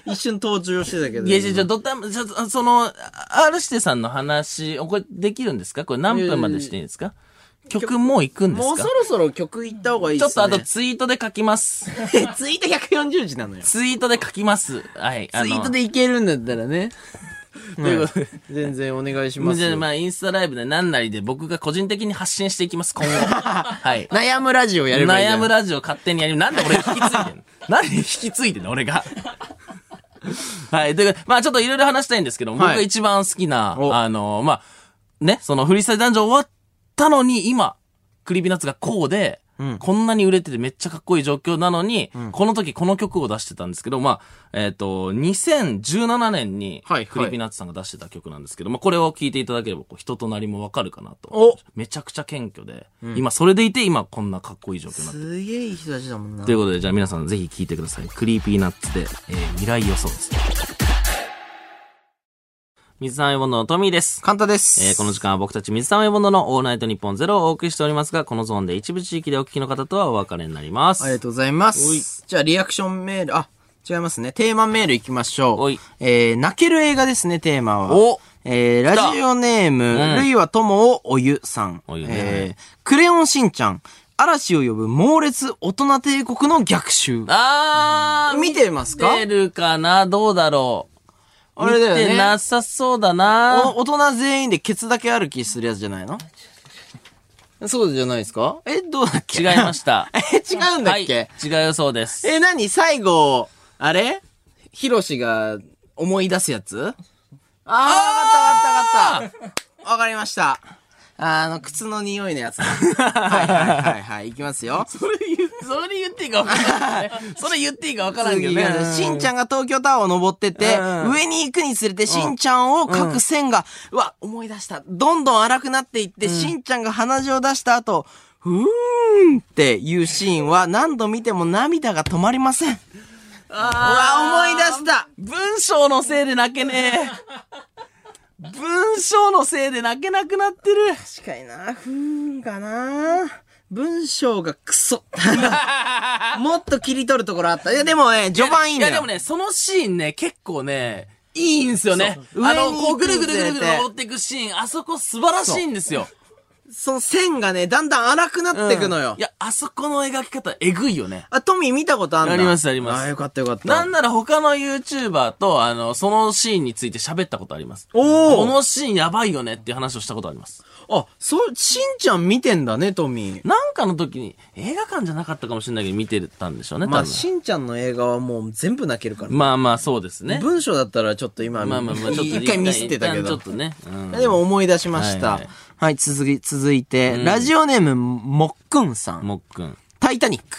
一瞬登場してたけど。いや、じゃじゃドタマ、ちょっと、その、R 指定さんの話、これできるんですか？これ何分までしていいんですか？曲もう行くんですか？もうそろそろ曲行った方がいいちょっっすね。とあとツイートで書きます。ツイート140字なのよ。ツイートで書きます。はい。ツイートでいけるんだったらね。ということで。全然お願いしますよ。じゃあまあ、インスタライブで何なりで僕が個人的に発信していきます、今後。はい。悩むラジオやればいいじゃん。悩むラジオ勝手にやる。なんで俺引き継いでんの？なんで引き継いでんの？俺が。はい。ということでまあちょっといろいろ話したいんですけど、僕はいが一番好きな、おあの、まあ、ね、そのフリースタイルダンジョン終わったのに、今、クリーピーナッツがこうで、こんなに売れててめっちゃかっこいい状況なのに、この時この曲を出してたんですけど、まあ、えっ、と、2017年に、はいはいクリーピーナッツさんが出してた曲なんですけど、まあ、これを聴いていただければ、こう人となりもわかるかなと。おめちゃくちゃ謙虚で、今それでいて、今こんなかっこいい状況になってる。すげえいい人たちだもんなとい。うことで、じゃあ皆さんぜひ聴いてください。クリーピーナッツで、えー未来予想です。水溜りボンドのトミーです。カンタです。えーこの時間は僕たち水溜りボンドのオールナイトニッポンゼロをお送りしておりますが、このゾーンで一部地域でお聞きの方とはお別れになります。ありがとうございます。じゃあ、リアクションメール、あ、違いますね。テーマメール行きましょ。うえー、泣ける映画ですね、テーマは。おえー、ラジオネーム、うんルイは友をおゆさん。おゆねえー、クレヨンしんちゃん、嵐を呼ぶ猛烈大人帝国の逆襲。あー、見てますか？見てるかな？どうだろう。あれだよね。見てなさそうだな。お大人全員でケツだけ歩きするやつじゃないの？そうじゃないですか？え、どうだっけ違いました？え、違うんだっけ、はい、違うそうです。え、何？最後、あれ？ヒロシが思い出すやつ？あー、わかったわかったわかった。わかりました。あの、靴の匂いのやつだ。はいはいはいはい。いきますよ。それ言う、それ言っていいか分からんけどね。それ言っていいか分からんけどね。しんちゃんが東京タワーを登ってって、うん上に行くにつれてしんちゃんを描く線が、うわ、思い出した。どんどん荒くなっていって、しんちゃんが鼻血を出した後、ふーんっていうシーンは何度見ても涙が止まりません。うわ、思い出した文章のせいで泣けねえ。文章のせいで泣けなくなってる。確かにな、ふーんかな文章がクソ。もっと切り取るところあった。いや、でもね、序盤いいんだよ。いやでもね、そのシーンね、結構ね、いいんですよね。あの、こうぐるぐるぐるぐる登っていくシーン、あそこ素晴らしいんですよ。その線がね、だんだん荒くなってくのよ。いや、あそこの描き方、えぐいよね。あ、トミー見たことあんだありますありますあ、よかったよかった。なんなら他の YouTuber と、あの、そのシーンについて喋ったことあります。おこおのシーンやばいよねっていう話をしたことあります。あ、そう、しんちゃん見てんだね、トミー。なんかの時に、映画館じゃなかったかもしれないけど見てたんでしょうね。まあ、しんちゃんの映画はもう全部泣けるから。まあまあ、そうですね。文章だったらちょっと今、まあまあまあ、ちょっと一回ミスってたけどちょっ。とね。うんでも思い出しました。ははいい、はい続き、続いて、ラジオネーム、もっくんさん。もっくん。タイタニック。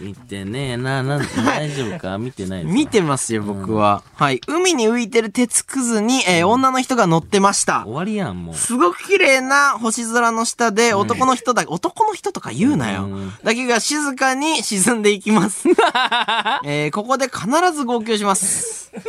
見てねえな、なん、大丈夫か？見てないですか？見てますよ、僕は。はい。海に浮いてる鉄くずに、えー女の人が乗ってました終。わりやん、もう。すごく綺麗な星空の下で男の人だ、男の人とか言うなようん。だけが静かに沈んでいきます。えーここで必ず号泣します。こ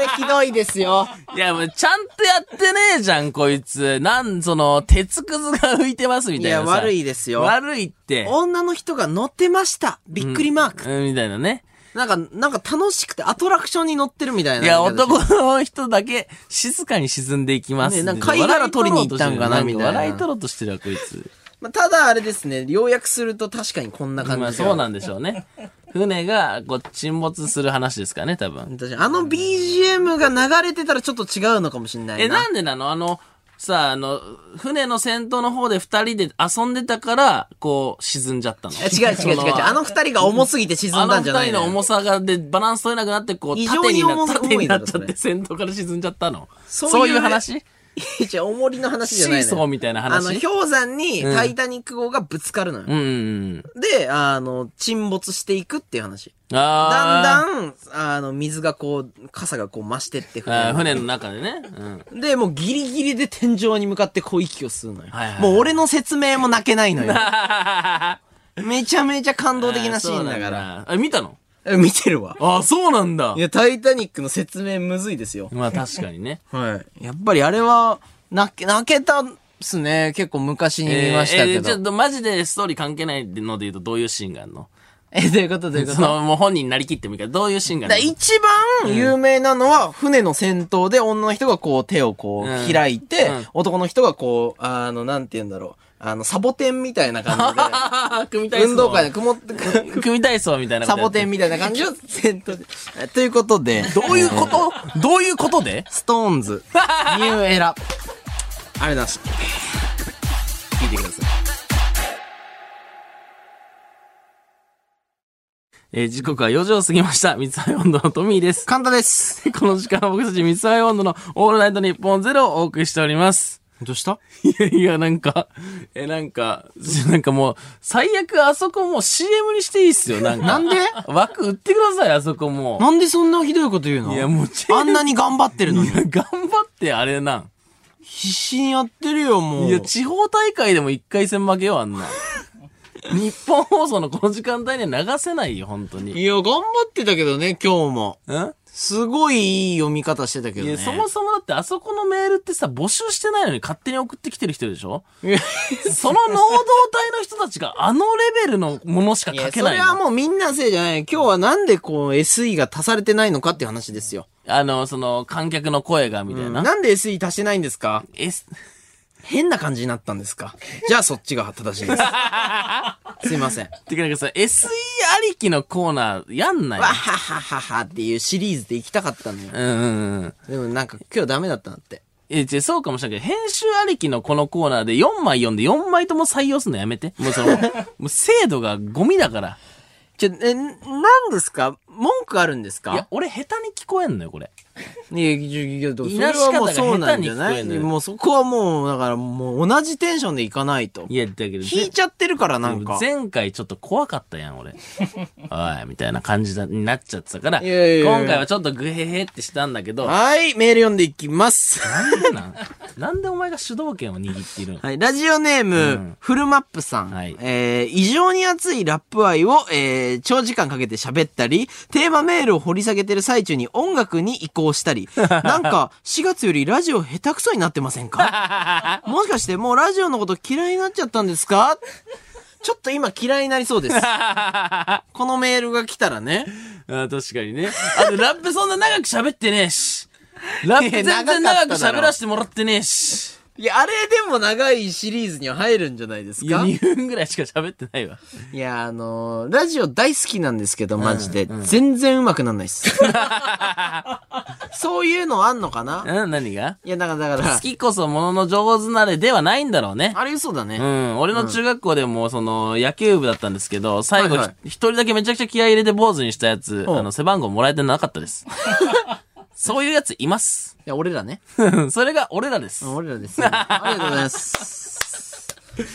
れひどいですよ。いや、もうちゃんとやってねえじゃん、こいつ。なん、その、鉄くずが浮いてますみたいなさ。いや悪いですよ悪いって。女の人が乗ってました。びっくりマーク。うん、みたいなね。なんか、なんか楽しくてアトラクションに乗ってるみたいな。いや、男の人だけ静かに沈んでいきます。ねなんか貝殻取りに行ったんかなみたいな笑い取ろうとしてるわ、こいつ。まあ、ただあれですね、要約すると確かにこんな感じまあそうなんでしょうね。船が、こう、沈没する話ですかね、多分。あの BGM が流れてたらちょっと違うのかもしれないな。え、なんでなの？あの、さあ、あの、船の先頭の方で二人で遊んでたから、こう、沈んじゃったの。え違う違う違う違う。あの二人が重すぎて沈んだんじゃないのよあの二人の重さがでバランス取れなくなって、こう、縦になっちゃって、先頭から沈んじゃったの。そういう話？じゃ重りの話じゃないのよシーソーみたいな話？あの、氷山にタイタニック号がぶつかるのよ。うんうんで、あの、沈没していくっていう話。うん。あだーんだん、あの、水がこう、傘がこう増してってあー船の中でね。うん。で、もうギリギリで天井に向かってこう息を吸うのよ。はいはいはいもう俺の説明も泣けないのよ。めちゃめちゃ感動的なシーンだから。あ、見たの？え 見てるわ。あ、そうなんだい。や、タイタニックの説明むずいですよ。まあ確かにね。はい。やっぱりあれは、泣け、泣けたっすね。結構昔に見ましたけど。えーちょっとマジでストーリー関係ないので言うとどういうシーンがあるの？え、どういうこと？どういうこと？その、もう本人になりきってもいいから、どういうシーンがあだるの？一番有名なのは、船の先頭で女の人がこう手をこうんう開いて、うん男の人がこう、あの、なんて言うんだろう。あの、サボテンみたいな感組じで、体操。運動会で曇って、組体操みたいなサボテンみたいな感じを先頭で。えということで、どういうこと？どういうことで？ストーンズ、ニューエラ。ありがとうございました。聞いてください。えー時刻は4時を過ぎました。水溜りボンドのトミーです。カンタです。この時間は僕たち水溜りボンドのオールナイトニッポンゼロをお送りしております。どうした？いやいや、なんか、え、なんか、なんかもう、最悪あそこもう CM にしていいっすよ、なんか。なんで？枠売ってください、あそこもなんでそんなひどいこと言うの？いや、もう、あんなに頑張ってるのにい。や、頑張ってあれなん。必死にやってるよ、もう。いや、地方大会でも一回戦負けよ、あんな。日本放送のこの時間帯には流せないよ、本当に。いや、頑張ってたけどね、今日も。んすごいいい読み方してたけどね。いや、そもそもだってあそこのメールってさ、募集してないのに勝手に送ってきてる人でしょ？その能動体の人たちがあのレベルのものしかいや書けないの。それはもうみんなせいじゃない。今日はなんでこう SE が足されてないのかっていう話ですよ。あの、その、観客の声が、みたいな。なんで SE 足してないんですか？え、変な感じになったんですか？じゃあそっちが正しいです。すいません。てかなんかさ、SE ありきのコーナーやんないわははははっていうシリーズで行きたかったのよ。うんうんうん。でもなんか今日ダメだったなって。え、じゃあそうかもしれないけど、編集ありきのこのコーナーで4枚読んで4枚とも採用するのやめて。もうその、もう精度がゴミだから。ちょ、え、なんですか？文句あるんですか？いや、俺下手に聞こえんのよ、これ。いや、いやいや、でもそいれはもうそうなんじゃない？もうそこはもう、だからもう同じテンションでいかないと。いや、だけど、引いちゃってるからなんか。前回ちょっと怖かったやん、俺。おい、みたいな感じだになっちゃってたから、いやいやいや今回はちょっとグヘヘってしたんだけど、はい、メール読んでいきます。なんでなん？なんでお前が主導権を握っているの？はい、ラジオネーム、うんフルマップさん。はいえー、異常に熱いラップ愛を、えー、長時間かけて喋ったり、テーマメールを掘り下げてる最中に音楽に移行したり、り、なんか4月よりラジオ下手くそになってませんか？もしかしてもうラジオのこと嫌いになっちゃったんですか？ちょっと今嫌いになりそうです。このメールが来たらね。あ確かにね。あと、ラップそんな長く喋ってねえし。ラップ全然長く喋らせてもらってねえし。いや、あれでも長いシリーズには入るんじゃないですいや、か2分ぐらいしか喋ってないわ。いや、あのーラジオ大好きなんですけど、マジで。全然上手くなんないっす。そういうのあんのかな？うん何が？いや、だから、だから好、きこそものの上手なれではないんだろうね。あれ嘘だね。うん。俺の中学校でも、その、野球部だったんですけど、最後、はいはい一人だけめちゃくちゃ気合い入れて坊主にしたやつ、うんあの、背番号もらえてなかったです。そういうやついます。いや、俺らね。それが俺らです。俺らです。ありがとうございます。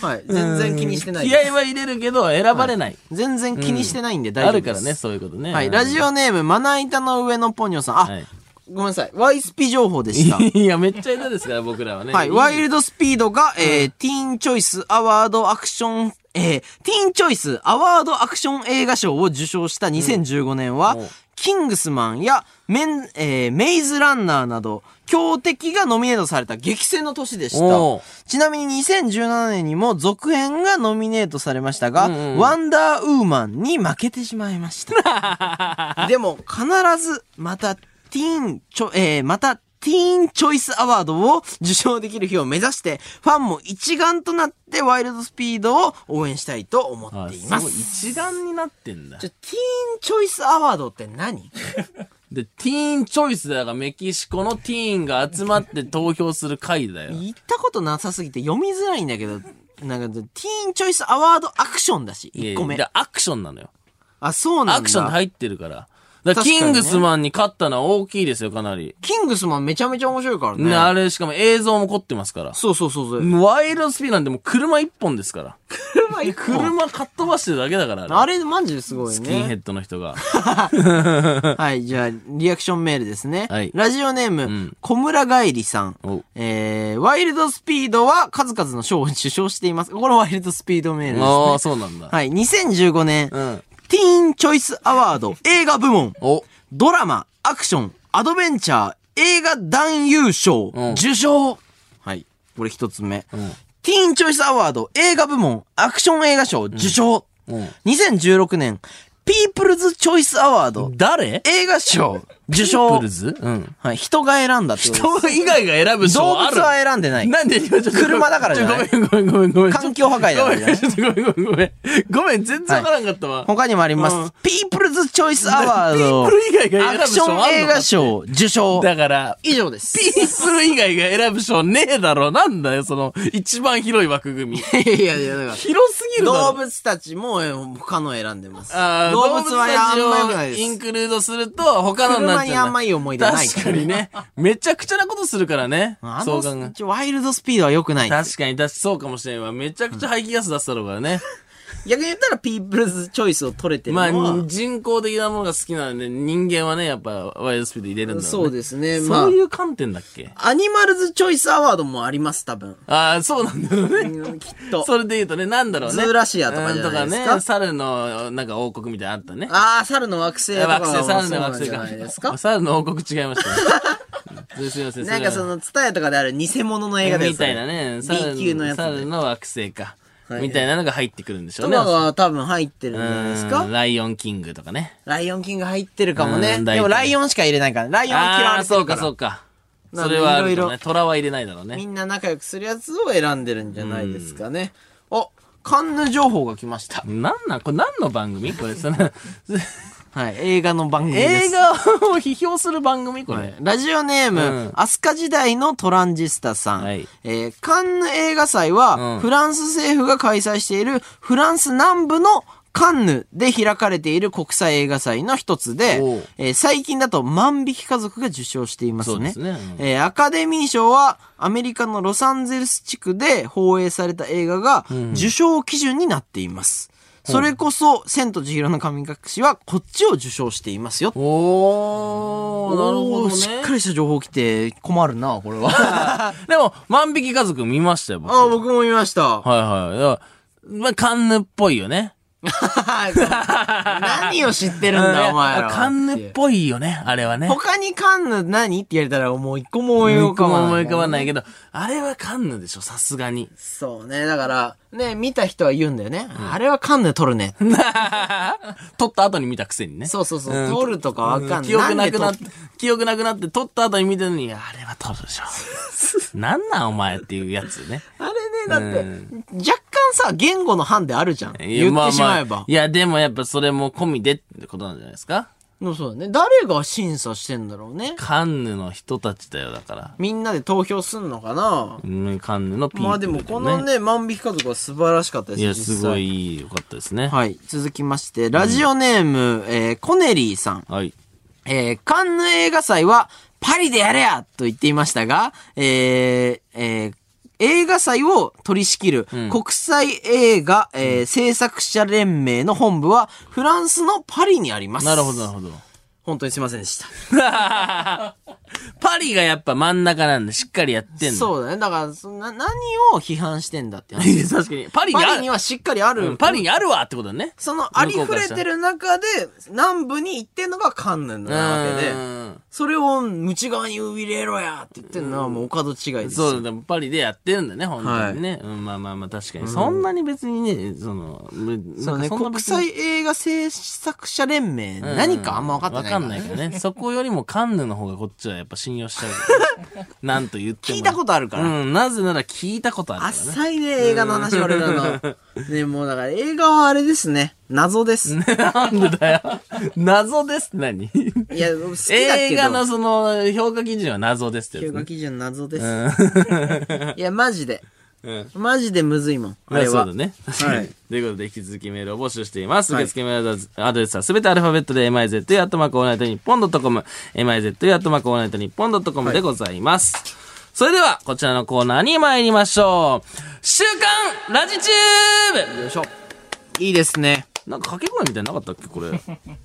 はい。全然気にしてない。気合は入れるけど、選ばれない。全然気にしてないんで大丈夫です。あるからね、そういうことね。はい。ラジオネーム、まな板の上のポニョさん。あ、はいごめんなさい。ワイスピ情報でした。いや、めっちゃ下手ですから、僕らはね。はい。ワイルドスピードが、えー、ティーンチョイスアワードアクション、えー、ティーンチョイスアワードアクション映画賞を受賞した2015年は、おキングスマンやメン、えー、メイズランナーなど、強敵がノミネートされた激戦の年でした。ちなみに2017年にも続編がノミネートされましたが、うんうんワンダーウーマンに負けてしまいました。でも、必ず、また、ティーン、ちょ、えー、また、ティーンチョイスアワードを受賞できる日を目指して、ファンも一丸となってワイルドスピードを応援したいと思あっています。そう一丸になってんだじゃ、。ティーンチョイスアワードって何？で、ティーンチョイスだからメキシコのティーンが集まって投票する会だよ。言ったことなさすぎて読みづらいんだけど、なんか、ティーンチョイスアワードアクションだし、1個目いやいや。アクションなのよ。あ、そうなんだ。アクションで入ってるから。だキングスマンに勝ったのは大きいですよ、かなり。キングスマンめちゃめちゃ面白いからね。ね、あれ、しかも映像も凝ってますから。そうそうそうそう。ワイルドスピードなんてもう車一本ですから。車一本車かっ飛ばしてるだけだから、あれあれマジですごいね。スキンヘッドの人が。はい、じゃあ、リアクションメールですね。はいラジオネーム、ん小村帰りさんお。えー、ワイルドスピードは数々の賞を受賞しています。これワイルドスピードメールですああ、ね。そうなんだ。はい、2015年、うん。ティーンチョイスアワード映画部門、お、ドラマ、アクション、アドベンチャー、映画男優賞、うん受賞。はい、これ一つ目。んティーンチョイスアワード映画部門、アクション映画賞、受賞。うん。2016年、ピープルズチョイスアワード誰？映画賞、受ピ賞ープル。ズうん。はい、人が選んだって。人以外が選ぶ動賞ある？物は選んでない。なんで今ちょっと車だからじゃないごめんごめんごめんごめん。環境破壊だからじゃないごめんごめんごめんごめん。全然わからんかったわ。他にもあります。うんピープルズチョイスアワード。ピープル以外が選ぶアクション映画賞、受賞。だから、以上です。ピープル以外が選ぶ賞ねえだろ。なんだよ、その、一番広い枠組み。いやいや、だから。広すぎるだろ。動物たちもえ他の選んでます。動物はあんま良くない動物たちをインです。クルードすると、他のになっちゃう車にあんまいい思い出ない確かにね。めちゃくちゃなことするからね。あの、ワイルドスピードは良くない。確かに、だしそうかもしれんわ。めちゃくちゃ排気ガス出すだろうからね。逆に言ったらピープルズチョイスを取れてるのまは。あ、人工的なものが好きなんで、人間はね、やっぱ、ワイルドスピード入れるんだろうね。そうですね。まあそう、いう観点だっけ？アニマルズチョイスアワードもあります、多分。ああ、そうなんだろうね。うんきっと。それで言うとね、なんだろうね。ズーラシアとかじゃないですか？うんとかね、猿の、なんか王国みたいなのあったね。ああ、猿の惑星とかは惑星、猿の惑星かか？猿の王国違いましたね。すいません、なんかその、ツタヤとかである偽物の映画ですみたいなね、B 級のやつで猿の惑星か。はいみたいなのが入ってくるんでしょうね。とかが多分入ってるんじゃないですか？うんライオンキングとかね。ライオンキング入ってるかもね。うんでもライオンしか入れないから。ライオン嫌わああー、そうかれてるから。そうか。なんでそれはあるいろいろとね。虎は入れないだろうね。みんな仲良くするやつを選んでるんじゃないですかね。お、カンヌ情報が来ました。なんなん？これ何の番組？これ、その、はい、映画の番組です。映画を批評する番組これ。ラジオネーム、うんアスカ時代のトランジスタさん。はいえーカンヌ映画祭は、うんフランス政府が開催しているフランス南部のカンヌで開かれている国際映画祭の一つでえー最近だと万引き家族が受賞していますね。すねうんえーアカデミー賞はアメリカのロサンゼルス地区で放映された映画が受賞基準になっています。それこそ、千と千尋の神隠しはこっちを受賞していますよ。おー、なるほどね。しっかりした情報来て困るな、これは。でも、万引き家族見ましたよ、僕。あ、僕も見ました。はいはい。まあ、カンヌっぽいよね。何を知ってるんだ、お前らは。カンヌっぽいよね、あれはね。他にカンヌ何って言われたらもう一個も思い浮かばない。思い浮かばないけど、あれはカンヌでしょ、さすがに。そうね。だから、ね、見た人は言うんだよね。あれはカンヌ撮るね。撮った後に見たくせにね。そうそうそう。うん撮るとかわかんない。記憶なくなって記憶なくなって、撮った後に見てるのに、あれは撮るでしょ。なんなんお前っていうやつね。あれね、だって、さ、言語のハンデあるじゃん。いや言ってしまえば。ああいや、でもやっぱそれも込みでってことなんじゃないですか？もうそうだね。誰が審査してんだろうね。カンヌの人たちだよ、だから。みんなで投票すんのかな？うんカンヌのピーク、まあでもこの。ね、万引き家族は素晴らしかったですいや、すごい良かったですね。はい。続きまして、ラジオネーム、えーコネリーさん。はい。えーカンヌ映画祭はパリでやれやと言っていましたが、えーえー映画祭を取り仕切る国際映画、えー制作者連盟の本部はフランスのパリにあります。なるほど、なるほど。本当にすいませんでした。パリがやっぱ真ん中なんでしっかりやってんの。そうだね。だから、そんな、何を批判してんだって話。確かに。パリにパリにはしっかりある。うんパリにあるわってことだね。そのありふれてる中で、南部に行ってんのがカンヌなわけで、うんそれを内側に入れろやって言ってんのはもうお門違いですよ。そう、でもパリでやってるんだね、本当にね。うん、まあまあまあ、確かに。そんなに別にね、その、むそうね、国際映画制作者連盟、何かあんま分かってないわかんないけどね。そこよりもカンヌの方がこっちはやっぱ信用しちゃう。なんと言っても。聞いたことあるから。うん、なぜなら聞いたことあるからね。浅いね、映画の話、俺らの。ね、もうだから映画はあれですね。謎です。なんでだよ。謎です？って何？いや、好きだけど。映画のその評価基準は謎ですってね。評価基準謎です。うん いや、マジで。うん。マジでむずいもん。あれは。そうだね。はい ということで、引き続きメールを募集しています。はい受付メールアドレスはすべてアルファベットで miz アットマークオールナイトニッポンドットコム、miz アットマークオールナイトニッポンドットコムでございます。それでは、こちらのコーナーに参りましょう。週刊ラジチューブよいしょ。いいですね。なんか掛け声みたいなのなかったっけ？これ。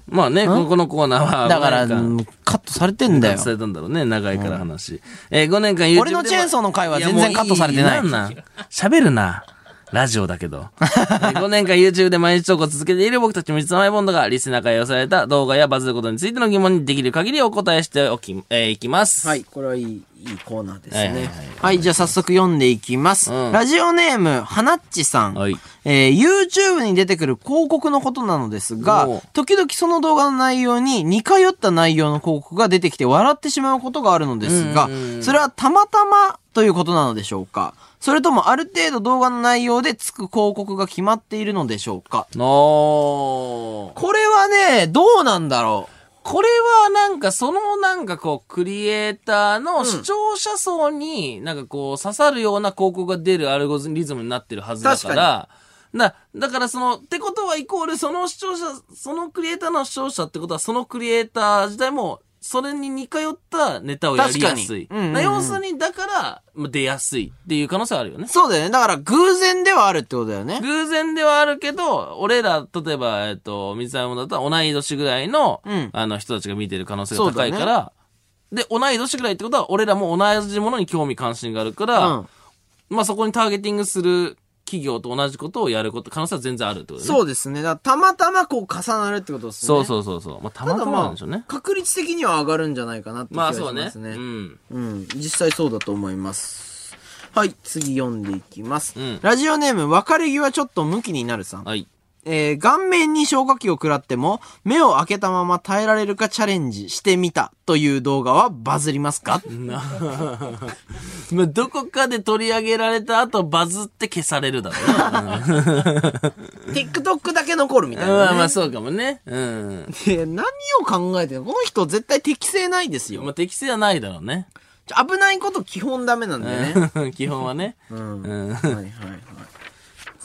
まあね、このこのコーナーは。だから、5年間うんカットされてんだよさ。れたんだろうね、長いから話。えー、5年間 YouTube 俺のチェーンソーの回は全然カットされてないやもうなんなん喋るな。ラジオだけど。えー5年間 YouTube で毎日投稿を続けている僕たち無実のマイボンドがリスナーから寄せられた動画やバズることについての疑問にできる限りお答えしておき、えーいきます。はい、これはいい、いいコーナーですはいはいはいね。はい、じゃあ早速読んでいきます。うんラジオネーム、はなっちさん。はいえー YouTube に出てくる広告のことなのですが時々その動画の内容に似通った内容の広告が出てきて笑ってしまうことがあるのですがそれはたまたまということなのでしょうか？それともある程度動画の内容でつく広告が決まっているのでしょうか？のーこれはね、どうなんだろこれはなんかそのなんかこうクリエイターの視聴者層になんかこう刺さるような広告が出るアルゴリズムになってるはずだから、だだからその、ってことはイコールその視聴者、そのクリエイターの視聴者ってことはそのクリエイター自体もそれに似通ったネタをやりやすい。確かにうんうんうんだ要するにだからまあ出やすいっていう可能性はあるよねう。。そうだよね。だから偶然ではあるってことだよね。偶然ではあるけど、俺ら、例えば、えっと、水溜りボンドだったら同い年ぐらいの、うんあの人たちが見てる可能性が高いから、で、同い年ぐらいってことは、俺らも同じものに興味関心があるから、うん。まあそこにターゲティングする企業と同じことをやること、可能性は全然あるってことね。そうですね。たまたまこう重なるってことですね。そうそうそうそう。まあたまたまなんでしょうね。確率的には上がるんじゃないかなって気がしまあそうね。ますね。うん。うん。実際そうだと思います。はい、次読んでいきます。うんラジオネーム、別れ際ちょっと向きになるさん。はい。えー、顔面に消火器を食らっても、目を開けたまま耐えられるかチャレンジしてみたという動画はバズりますか？どこかで取り上げられた後、バズって消されるだろうな。?TikTok だけ残るみたいな、ね。まあまあそうかもね。うん。で何を考えてるのこの人絶対適正ないですよ。まあ適性はないだろうね。危ないこと基本ダメなんでね。うん基本はね。うん。うんはいはいはい。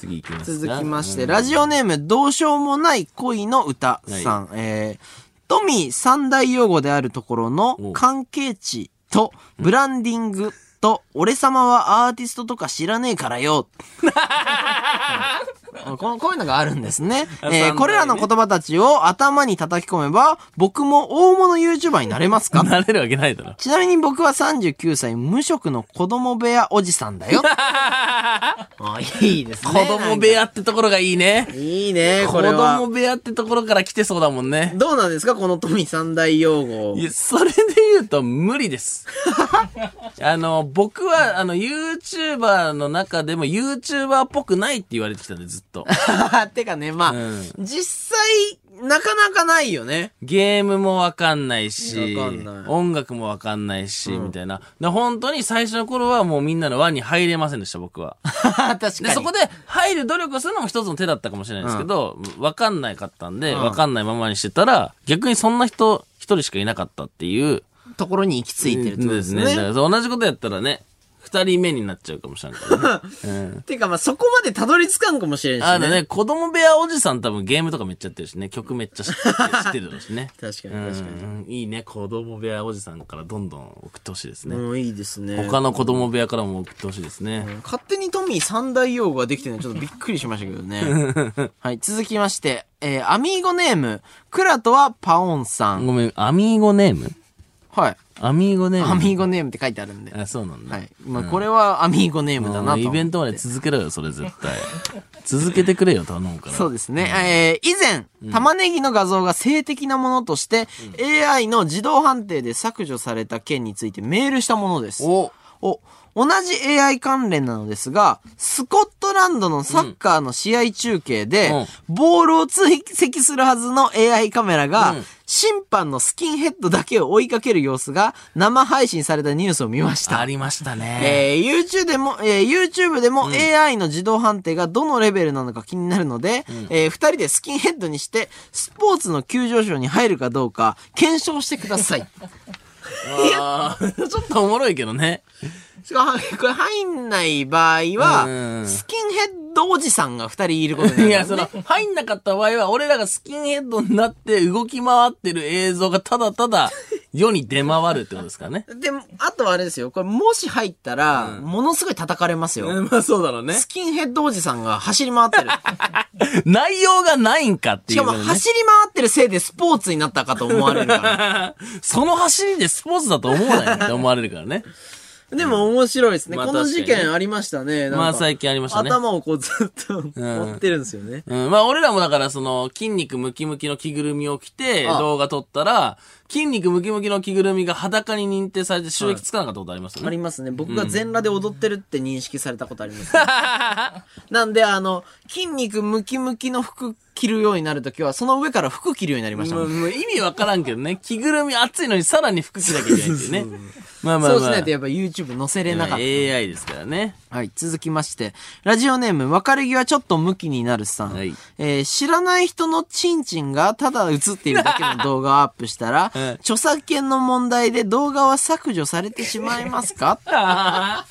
次行きますか続きまして、ラジオネーム、どうしようもない恋の歌さん。えー、富三大用語であるところのお関係値とブランディングと、俺様はアーティストとか知らねえからよ。このこういうのがあるんですね。えーこれらの言葉たちを頭に叩き込めば、僕も大物 YouTuber になれますか？なれるわけないだろ。ちなみに僕は39歳無職の子供部屋おじさんだよ。あいいですね。子供部屋ってところがいいね。いいね、子これは供。部屋ってところから来てそうだもんね。どうなんですか？この富三大用語い。や、それで言うと無理です。あの、僕は、あの、YouTuber の中でも YouTuber っぽくないって言われてきたんで、ずっと。てかね、まあ、うん実際、なかなかないよね。ゲームもわかんないしい、音楽もわかんないし、みたいな。で本当に最初の頃はもうみんなの輪に入れませんでした、僕は。確かで、に。そこで入る努力をするのも一つの手だったかもしれないですけど、わかんないかったんで、わかんないままにしてたら、逆にそんな人一人しかいなかったっていう。ところに行き着いてるってことですね。だから同じことやったらね、二人目になっちゃうかもしれないからね。てかまあそこまでたどり着かんかもしれんしね。あのね、子供部屋おじさん多分ゲームとかめっちゃやってるしね、曲めっちゃ知ってる知ってるだろうしね。確かにうん確かに。いいね、子供部屋おじさんからどんどん送ってほしいですね。うん、いいですね。他の子供部屋からも送ってほしいですね。勝手にトミー三大用語ができてるのちょっとびっくりしましたけどね。はい、続きまして、えー、アミーゴネーム、クラトはパオンさん。ごめん、アミーゴネーム？はい。アミーゴネームアミーゴネームって書いてあるんで。あ、そうなんだ。はい。まあ、これはアミーゴネームだなとイベントまで続けろよ、それ絶対。続けてくれよ、頼むから。そうですね。えー以前、玉ねぎの画像が性的なものとして、AI の自動判定で削除された件についてメールしたものです。おお、同じ AI 関連なのですが、スコットランドのサッカーの試合中継で、ボールを追跡するはずの AI カメラが、うん審判のスキンヘッドだけを追いかける様子が生配信されたニュースを見ました。ありましたね。えー YouTube でも、えー YouTube でも AI の自動判定がどのレベルなのか気になるので、えー二人でスキンヘッドにして、スポーツの急上昇に入るかどうか、検証してください。あーちょっとおもろいけどね。しかもこれ入んない場合は、うんスキンヘッドおじさんが二人いることになる、いや、その、入んなかった場合は、俺らがスキンヘッドになって動き回ってる映像がただただ世に出回るってことですからね。でも、あとはあれですよ。これもし入ったら、ものすごい叩かれますよ。まあそうだろうね。スキンヘッドおじさんが走り回ってる。内容がないんかってしかもいうことね。走り回ってるせいでスポーツになったかと思われるから。その走りでスポーツだと思わないって思われるからね。でも面白いですね。まあこの事確かにね件ありましたね。なんかまあ最近ありましたね頭をこうずっと持ってるんですよね。うん、まあ俺らもだからその筋肉ムキムキの着ぐるみを着てあ動画撮ったら、筋肉ムキムキの着ぐるみが裸に認定されて収益つかなかったことありますよね。ありますね。僕が全裸で踊ってるって認識されたことあります、ね なんで、あの、筋肉ムキムキの服着るようになるときは、その上から服着るようになりましたも。もうんもう意味わからんけどね。着ぐるみ熱いのにさらに服着なきゃいけないっていうね。まあまあまあ。そうしないとやっぱ YouTube 載せれなかった。AI ですからね。はい、続きまして、ラジオネーム、別れ際ちょっと向きになるさん。はいえー知らない人のチンチンがただ映っているだけの動画をアップしたら、うん著作権の問題で動画は削除されてしまいますか？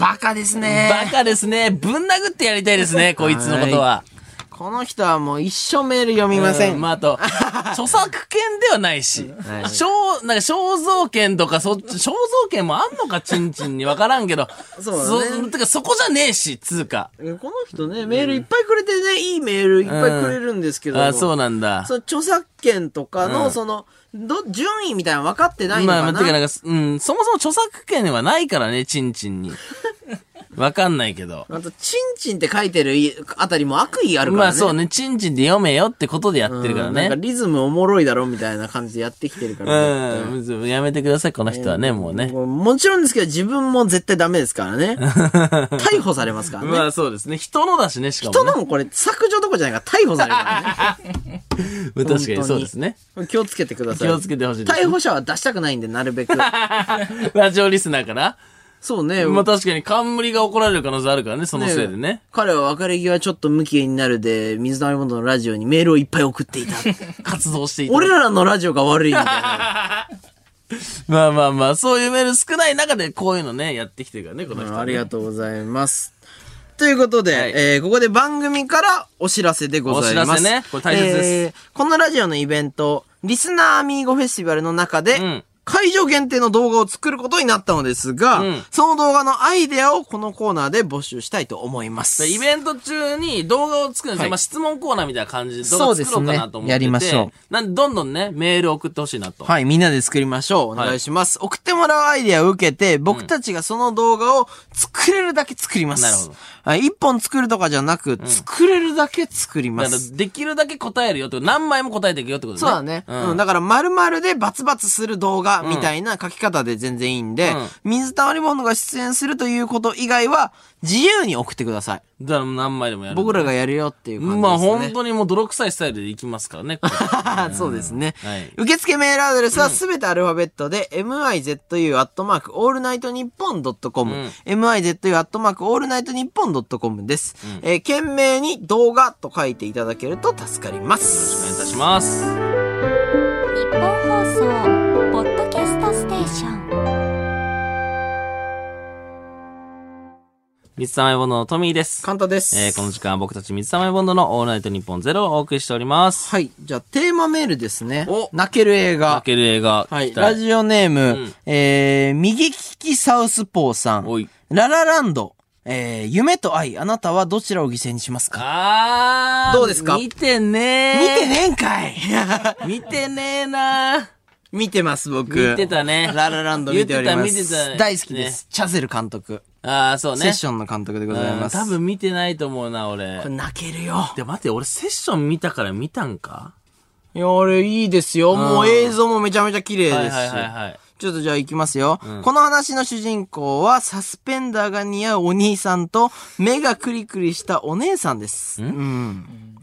バカですね。バカですね。ぶん殴ってやりたいですね、こいつのことは。この人はもう一生メール読みません。うまあ、あと、著作権ではないし、はい肖、なんか肖像権とか、そ肖像権もあんのか、チンチンにわからんけど。そうだねそてか、そこじゃねえし、つうか。この人ね、メールいっぱいくれてね、いいメールいっぱいくれるんですけども、あ、そうなんだ。その著作権とかの、うんその、ど、順位みたいなの分かってないのかな、まあ、まあ、てかなんか、うん、そもそも著作権はないからね、チンチンに。わかんないけど。あと、チンチンって書いてるあたりも悪意あるからね。まあそうね、チンチンで読めよってことでやってるからねうんなんか。リズムおもろいだろみたいな感じでやってきてるから。うん、やめてください、この人はね、もうね。もちろんですけど、自分も絶対ダメですからね。逮捕されますからね。まあそうですね。人のだしね、しかもね。人のもこれ削除どころじゃないから逮捕されるからね。確かにそうですね。気をつけてください。気をつけてほしいですね逮捕者は出したくないんで、なるべく。ラジオリスナーから。そうね。まあ確かに冠が怒られる可能性あるからね、そのせいでね。彼は別れ際ちょっと無機になるで、水溜りボンドのラジオにメールをいっぱい送っていた。活動していた。俺らのラジオが悪いみたいな。まあまあまあ、そういうメール少ない中でこういうのね、やってきてるからね、この人、ね。ありがとうございます。ということで、はいえーここで番組からお知らせでございます。お知らせねこれ大切ですえーこのラジオのイベント、リスナーアミーゴフェスティバルの中で、うん会場限定の動画を作ることになったのですが、うんその動画のアイデアをこのコーナーで募集したいと思います。イベント中に動画を作るんですよ。はいまあ質問コーナーみたいな感じで動画そうですね作ろうかなと思ってて。やりましょう。なんでどんどんね、メール送ってほしいなと。はい、みんなで作りましょう。お願いします。送ってもらうアイデアを受けて、僕たちがその動画を作れるだけ作ります。なるほど。はい、一本作るとかじゃなく、作れるだけ作りまだからす。できるだけ答えるよってこと何枚も答えていくよってことね。そうだね。うん。うん。だから、丸々でバツバツする動画みたいな書き方で全然いいんで、うん水溜りボンドが出演するということ以外は、自由に送ってください。だから何枚でもやる。僕らがやるよっていう感じです、ね。まあ本当にもう泥臭いスタイルでいきますからね。これ そうですね。はい受付メールアドレスはすべてアルファベットで、mizu アットマークオールナイトニッポンドットコム、mizu アットマークオールナイトニッポンドットコムです。えー、件名に映画と書いていただけると助かりまお願いいす。たします。ニッポン放送水溜りボンドのトミーです。カンタです。えー、この時間は僕たち水溜りボンドのオールナイトニッポンゼロをお送りしております。はい。じゃあ、テーマメールですね。お泣ける映画泣。ける映画。はい。ラジオネーム、んえー、右利きサウスポーさん。おい。ララランド。えー、夢と愛、あなたはどちらを犠牲にしますか？あー。どうですか？見てね見ー。てねえんかい 見てねえな見てます、僕。見てたねララランド見ております。見てた見てた大好きです。チャゼル監督。あー、そうね。セッションの監督でございます。うん多分見てないと思うな、俺これ。泣けるよ。で、待って、俺セッション見たから見たんか？いや、俺いいですよ。もう映像もめちゃめちゃ綺麗ですし。はいはいはいはい。ちょっとじゃあ行きますよ、この話の主人公はサスペンダーが似合うお兄さんと目がクリクリしたお姉さんです。うん。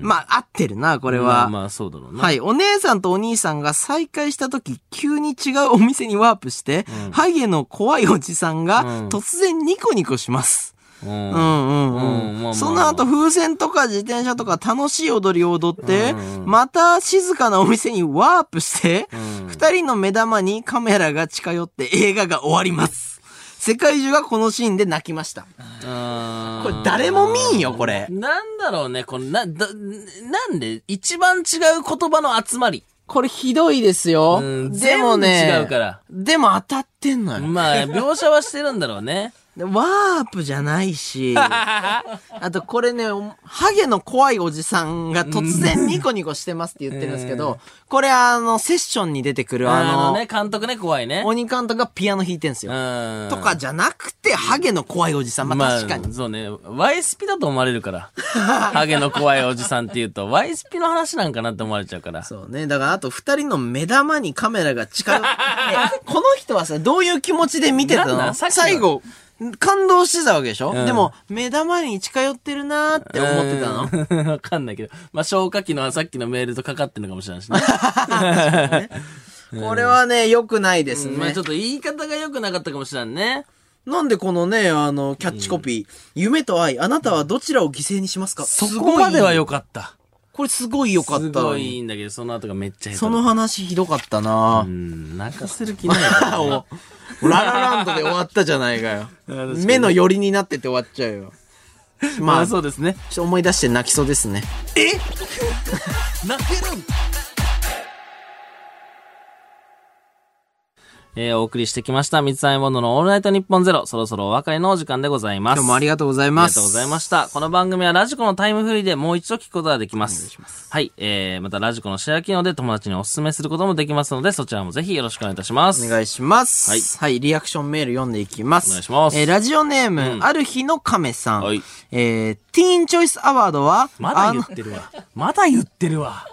まあ、合ってるな、これは。まあまあ、そうだろうな。はい。お姉さんとお兄さんが再会した時、急に違うお店にワープして、ハゲの怖いおじさんがうん突然ニコニコします。うん。うんその後、風船とか自転車とか楽しい踊りを踊って、うんまた静かなお店にワープして、うん二人の目玉にカメラが近寄って映画が終わります。世界中がこのシーンで泣きました。うんこれ誰も見んよ、これ。なんだろうね、この、な、だ、なんで、一番違う言葉の集まり。これひどいですよ。うんでもね、違うから。でも当たってんのよ。まあ、描写はしてるんだろうね。でワープじゃないし、あとこれね、おハゲの怖いおじさんが突然 ニコニコしてますって言ってるんですけど、これあの、セッションに出てくるああの、のね、監督ね、怖いね。鬼監督がピアノ弾いてんすよ。うん。とかじゃなくて、ハゲの怖いおじさん。まあ確かに。そうね。YSP だと思われるから。ハゲの怖いおじさんって言うと、YSP の話なんかなって思われちゃうから。そうね。だから、あと二人の目玉にカメラが近寄って、えこの人はさ、どういう気持ちで見てたの最後、感動してたわけでしょ、うん。でも、目玉に近寄ってるなーって思ってたの？の わかんないけど。まあ、消火器のさっきのメールとかかってんのかもしれないしね。これはね、良くないですね。まあ、ちょっと言い方が良くなかったかもしれんね。なんでこのね、あの、キャッチコピー、夢と愛、あなたはどちらを犠牲にしますか？そこまでは良かった。これすごい良かったすごい。いいんだけど、その後がめっちゃ下手その話ひどかったなうん、泣かせる気ないからねおララランドで終わったじゃないかよ。目の寄りになってて終わっちゃうよ。まあ、まあ、ちょそうですね。っと思い出して泣きそうですね。泣けるえー、お送りしてきました。三つ編みボンドのオールナイトニッポンゼロ。そろそろお別れのお時間でございます。今日もありがとうございあります。がとうございました。この番組はラジコのタイムフリーでもう一度聞くことができます。はい。えー、またラジコのシェア機能で友達にお勧めすることもできますので、そちらもぜひよろしくお願いいたします。お願いします。はいはい。リアクションメール読んでいきます。お願いしますえーラジオネーム、うんある日の亀さん。はいえー、ティーンチョイスアワードは、まだ言ってるわ。まだ言ってるわ。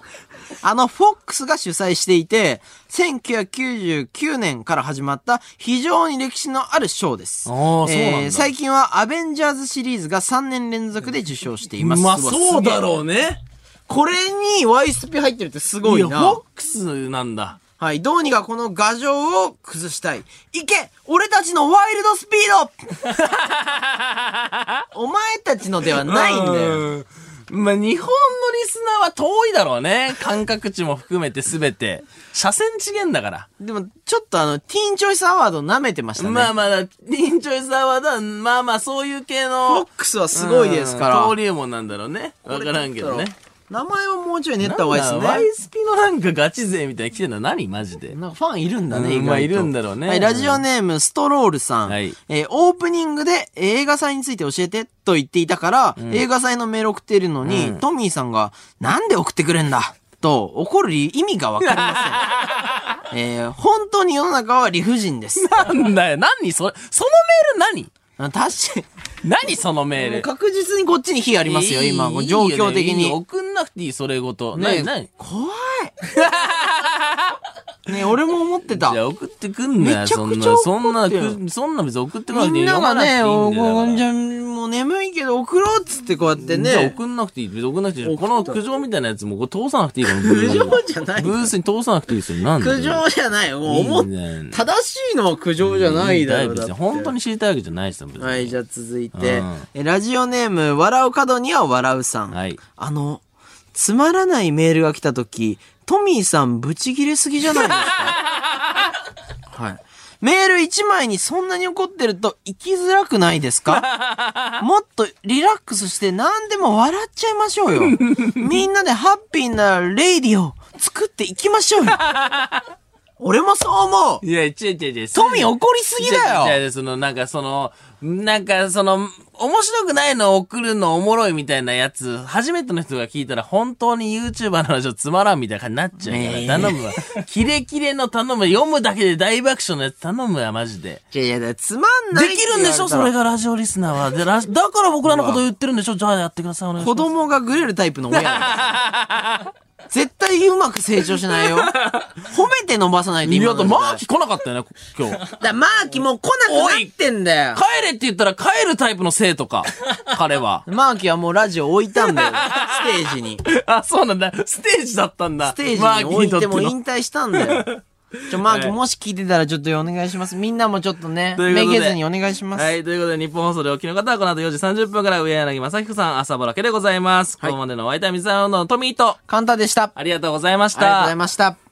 あの、フォックスが主催していて、1999年から始まった非常に歴史のある賞です。あーそうなんだ最近はアベンジャーズシリーズが3年連続で受賞しています。まあ、わそうだろうね。これにワイスピ入ってるってすごいや、な。フォックスなんだ。はい、どうにかこの牙城を崩したい。いけ俺たちのワイルドスピード お前たちのではないんだよ。うん。まあ、日本のリスナーは遠いだろうね。感覚値も含めてすべて。車線違えんだから。でも、ちょっとあの、ティーンチョイスアワード舐めてましたね。まあまあ、ティーンチョイスアワードは、まあまあ、そういう系フォのッ。クスはすごいですから。登竜門なんだろうね。わからんけどね。名前をもうちょい練った方がいいですなんだワイね。スピのなんかガチ勢みたいに来てんの何マジで？なんかファンいるんだね、うんいるんだろうねはい、ラジオネーム、ストロールさん。はいえーオープニングで映画祭について教えてと言っていたから、映画祭のメール送っているのに、トミーさんが、なんで送ってくれんだ？と怒る意味がわかりません。えー本当に世の中は理不尽です。なんだよ、何それ、そのメールあ確かに。何 何そのメール。確実にこっちに火ありますよ、いい今。状況的に。いいよ送んなくていい、それごと。ね怖い。ね俺も思ってたじゃ。あ送ってくんなよ、めちゃそんな。くちゃそんなそんな別に送ってこなくていいみんながね、んじゃあもう眠いけど送ろうっつってこうやってじゃあね。送んなくていい。別に送んなくていい。この苦情みたいなやつもこれ通さなくていいから。苦苦情じゃないブースに通さなくていいですよ。なんで苦情じゃない。もう思っ正しいのは苦情じゃないだろう。別にだって本当に知りたいわけじゃないですよ。はい、じゃあ続いてラジオネーム、笑う角には笑うさん。はい。あの、つまらないメールが来た時、トミーさんブチ切れすぎじゃないですか？はい。メール1枚にそんなに怒ってると生きづらくないですか？もっとリラックスして何でも笑っちゃいましょうよ。みんなでハッピーなレイディを作っていきましょうよ。俺もそう思う。いや、違う違う違う。トミー怒りすぎだよ。違う違うその、なんかその、なんかその、面白くないのを送るのおもろいみたいなやつ、初めての人が聞いたら本当に YouTuber の話をつまらんみたいな感じになっちゃうから、頼むわ。キレキレの頼む。読むだけで大爆笑のやつ頼むわ、マジで。いやいや、つまんないできるんでしょそれがラジオリスナーは。で、だから僕らのこと言ってるんでしょじゃあやってください、お願いし子ます。供がグレるタイプの親 絶対うまく成長しないよ。褒めて伸ばさないといや、だ今の時代マーキ来なかったよね、今日。だからマーキもう来なくなってんだよ。帰れって言ったら帰るタイプの生徒か。彼は。マーキはもうラジオ置いたんだよ。ステージに。あ、そうなんだ。ステージだったんだ。ステージに置いてキにとってのも引退したんだよ。ちょ、マーキもし聞いてたらちょっとお願いします。みんなもちょっとね、とめげずにお願いします。はい。ということで、日本放送でお聞きの方は、この後4時30分から上柳正彦さん、朝ぼらけでございます。ここまでのお相手は水溜りボンドのトミーと、簡単でした。あありがとうございました。りがとうございました。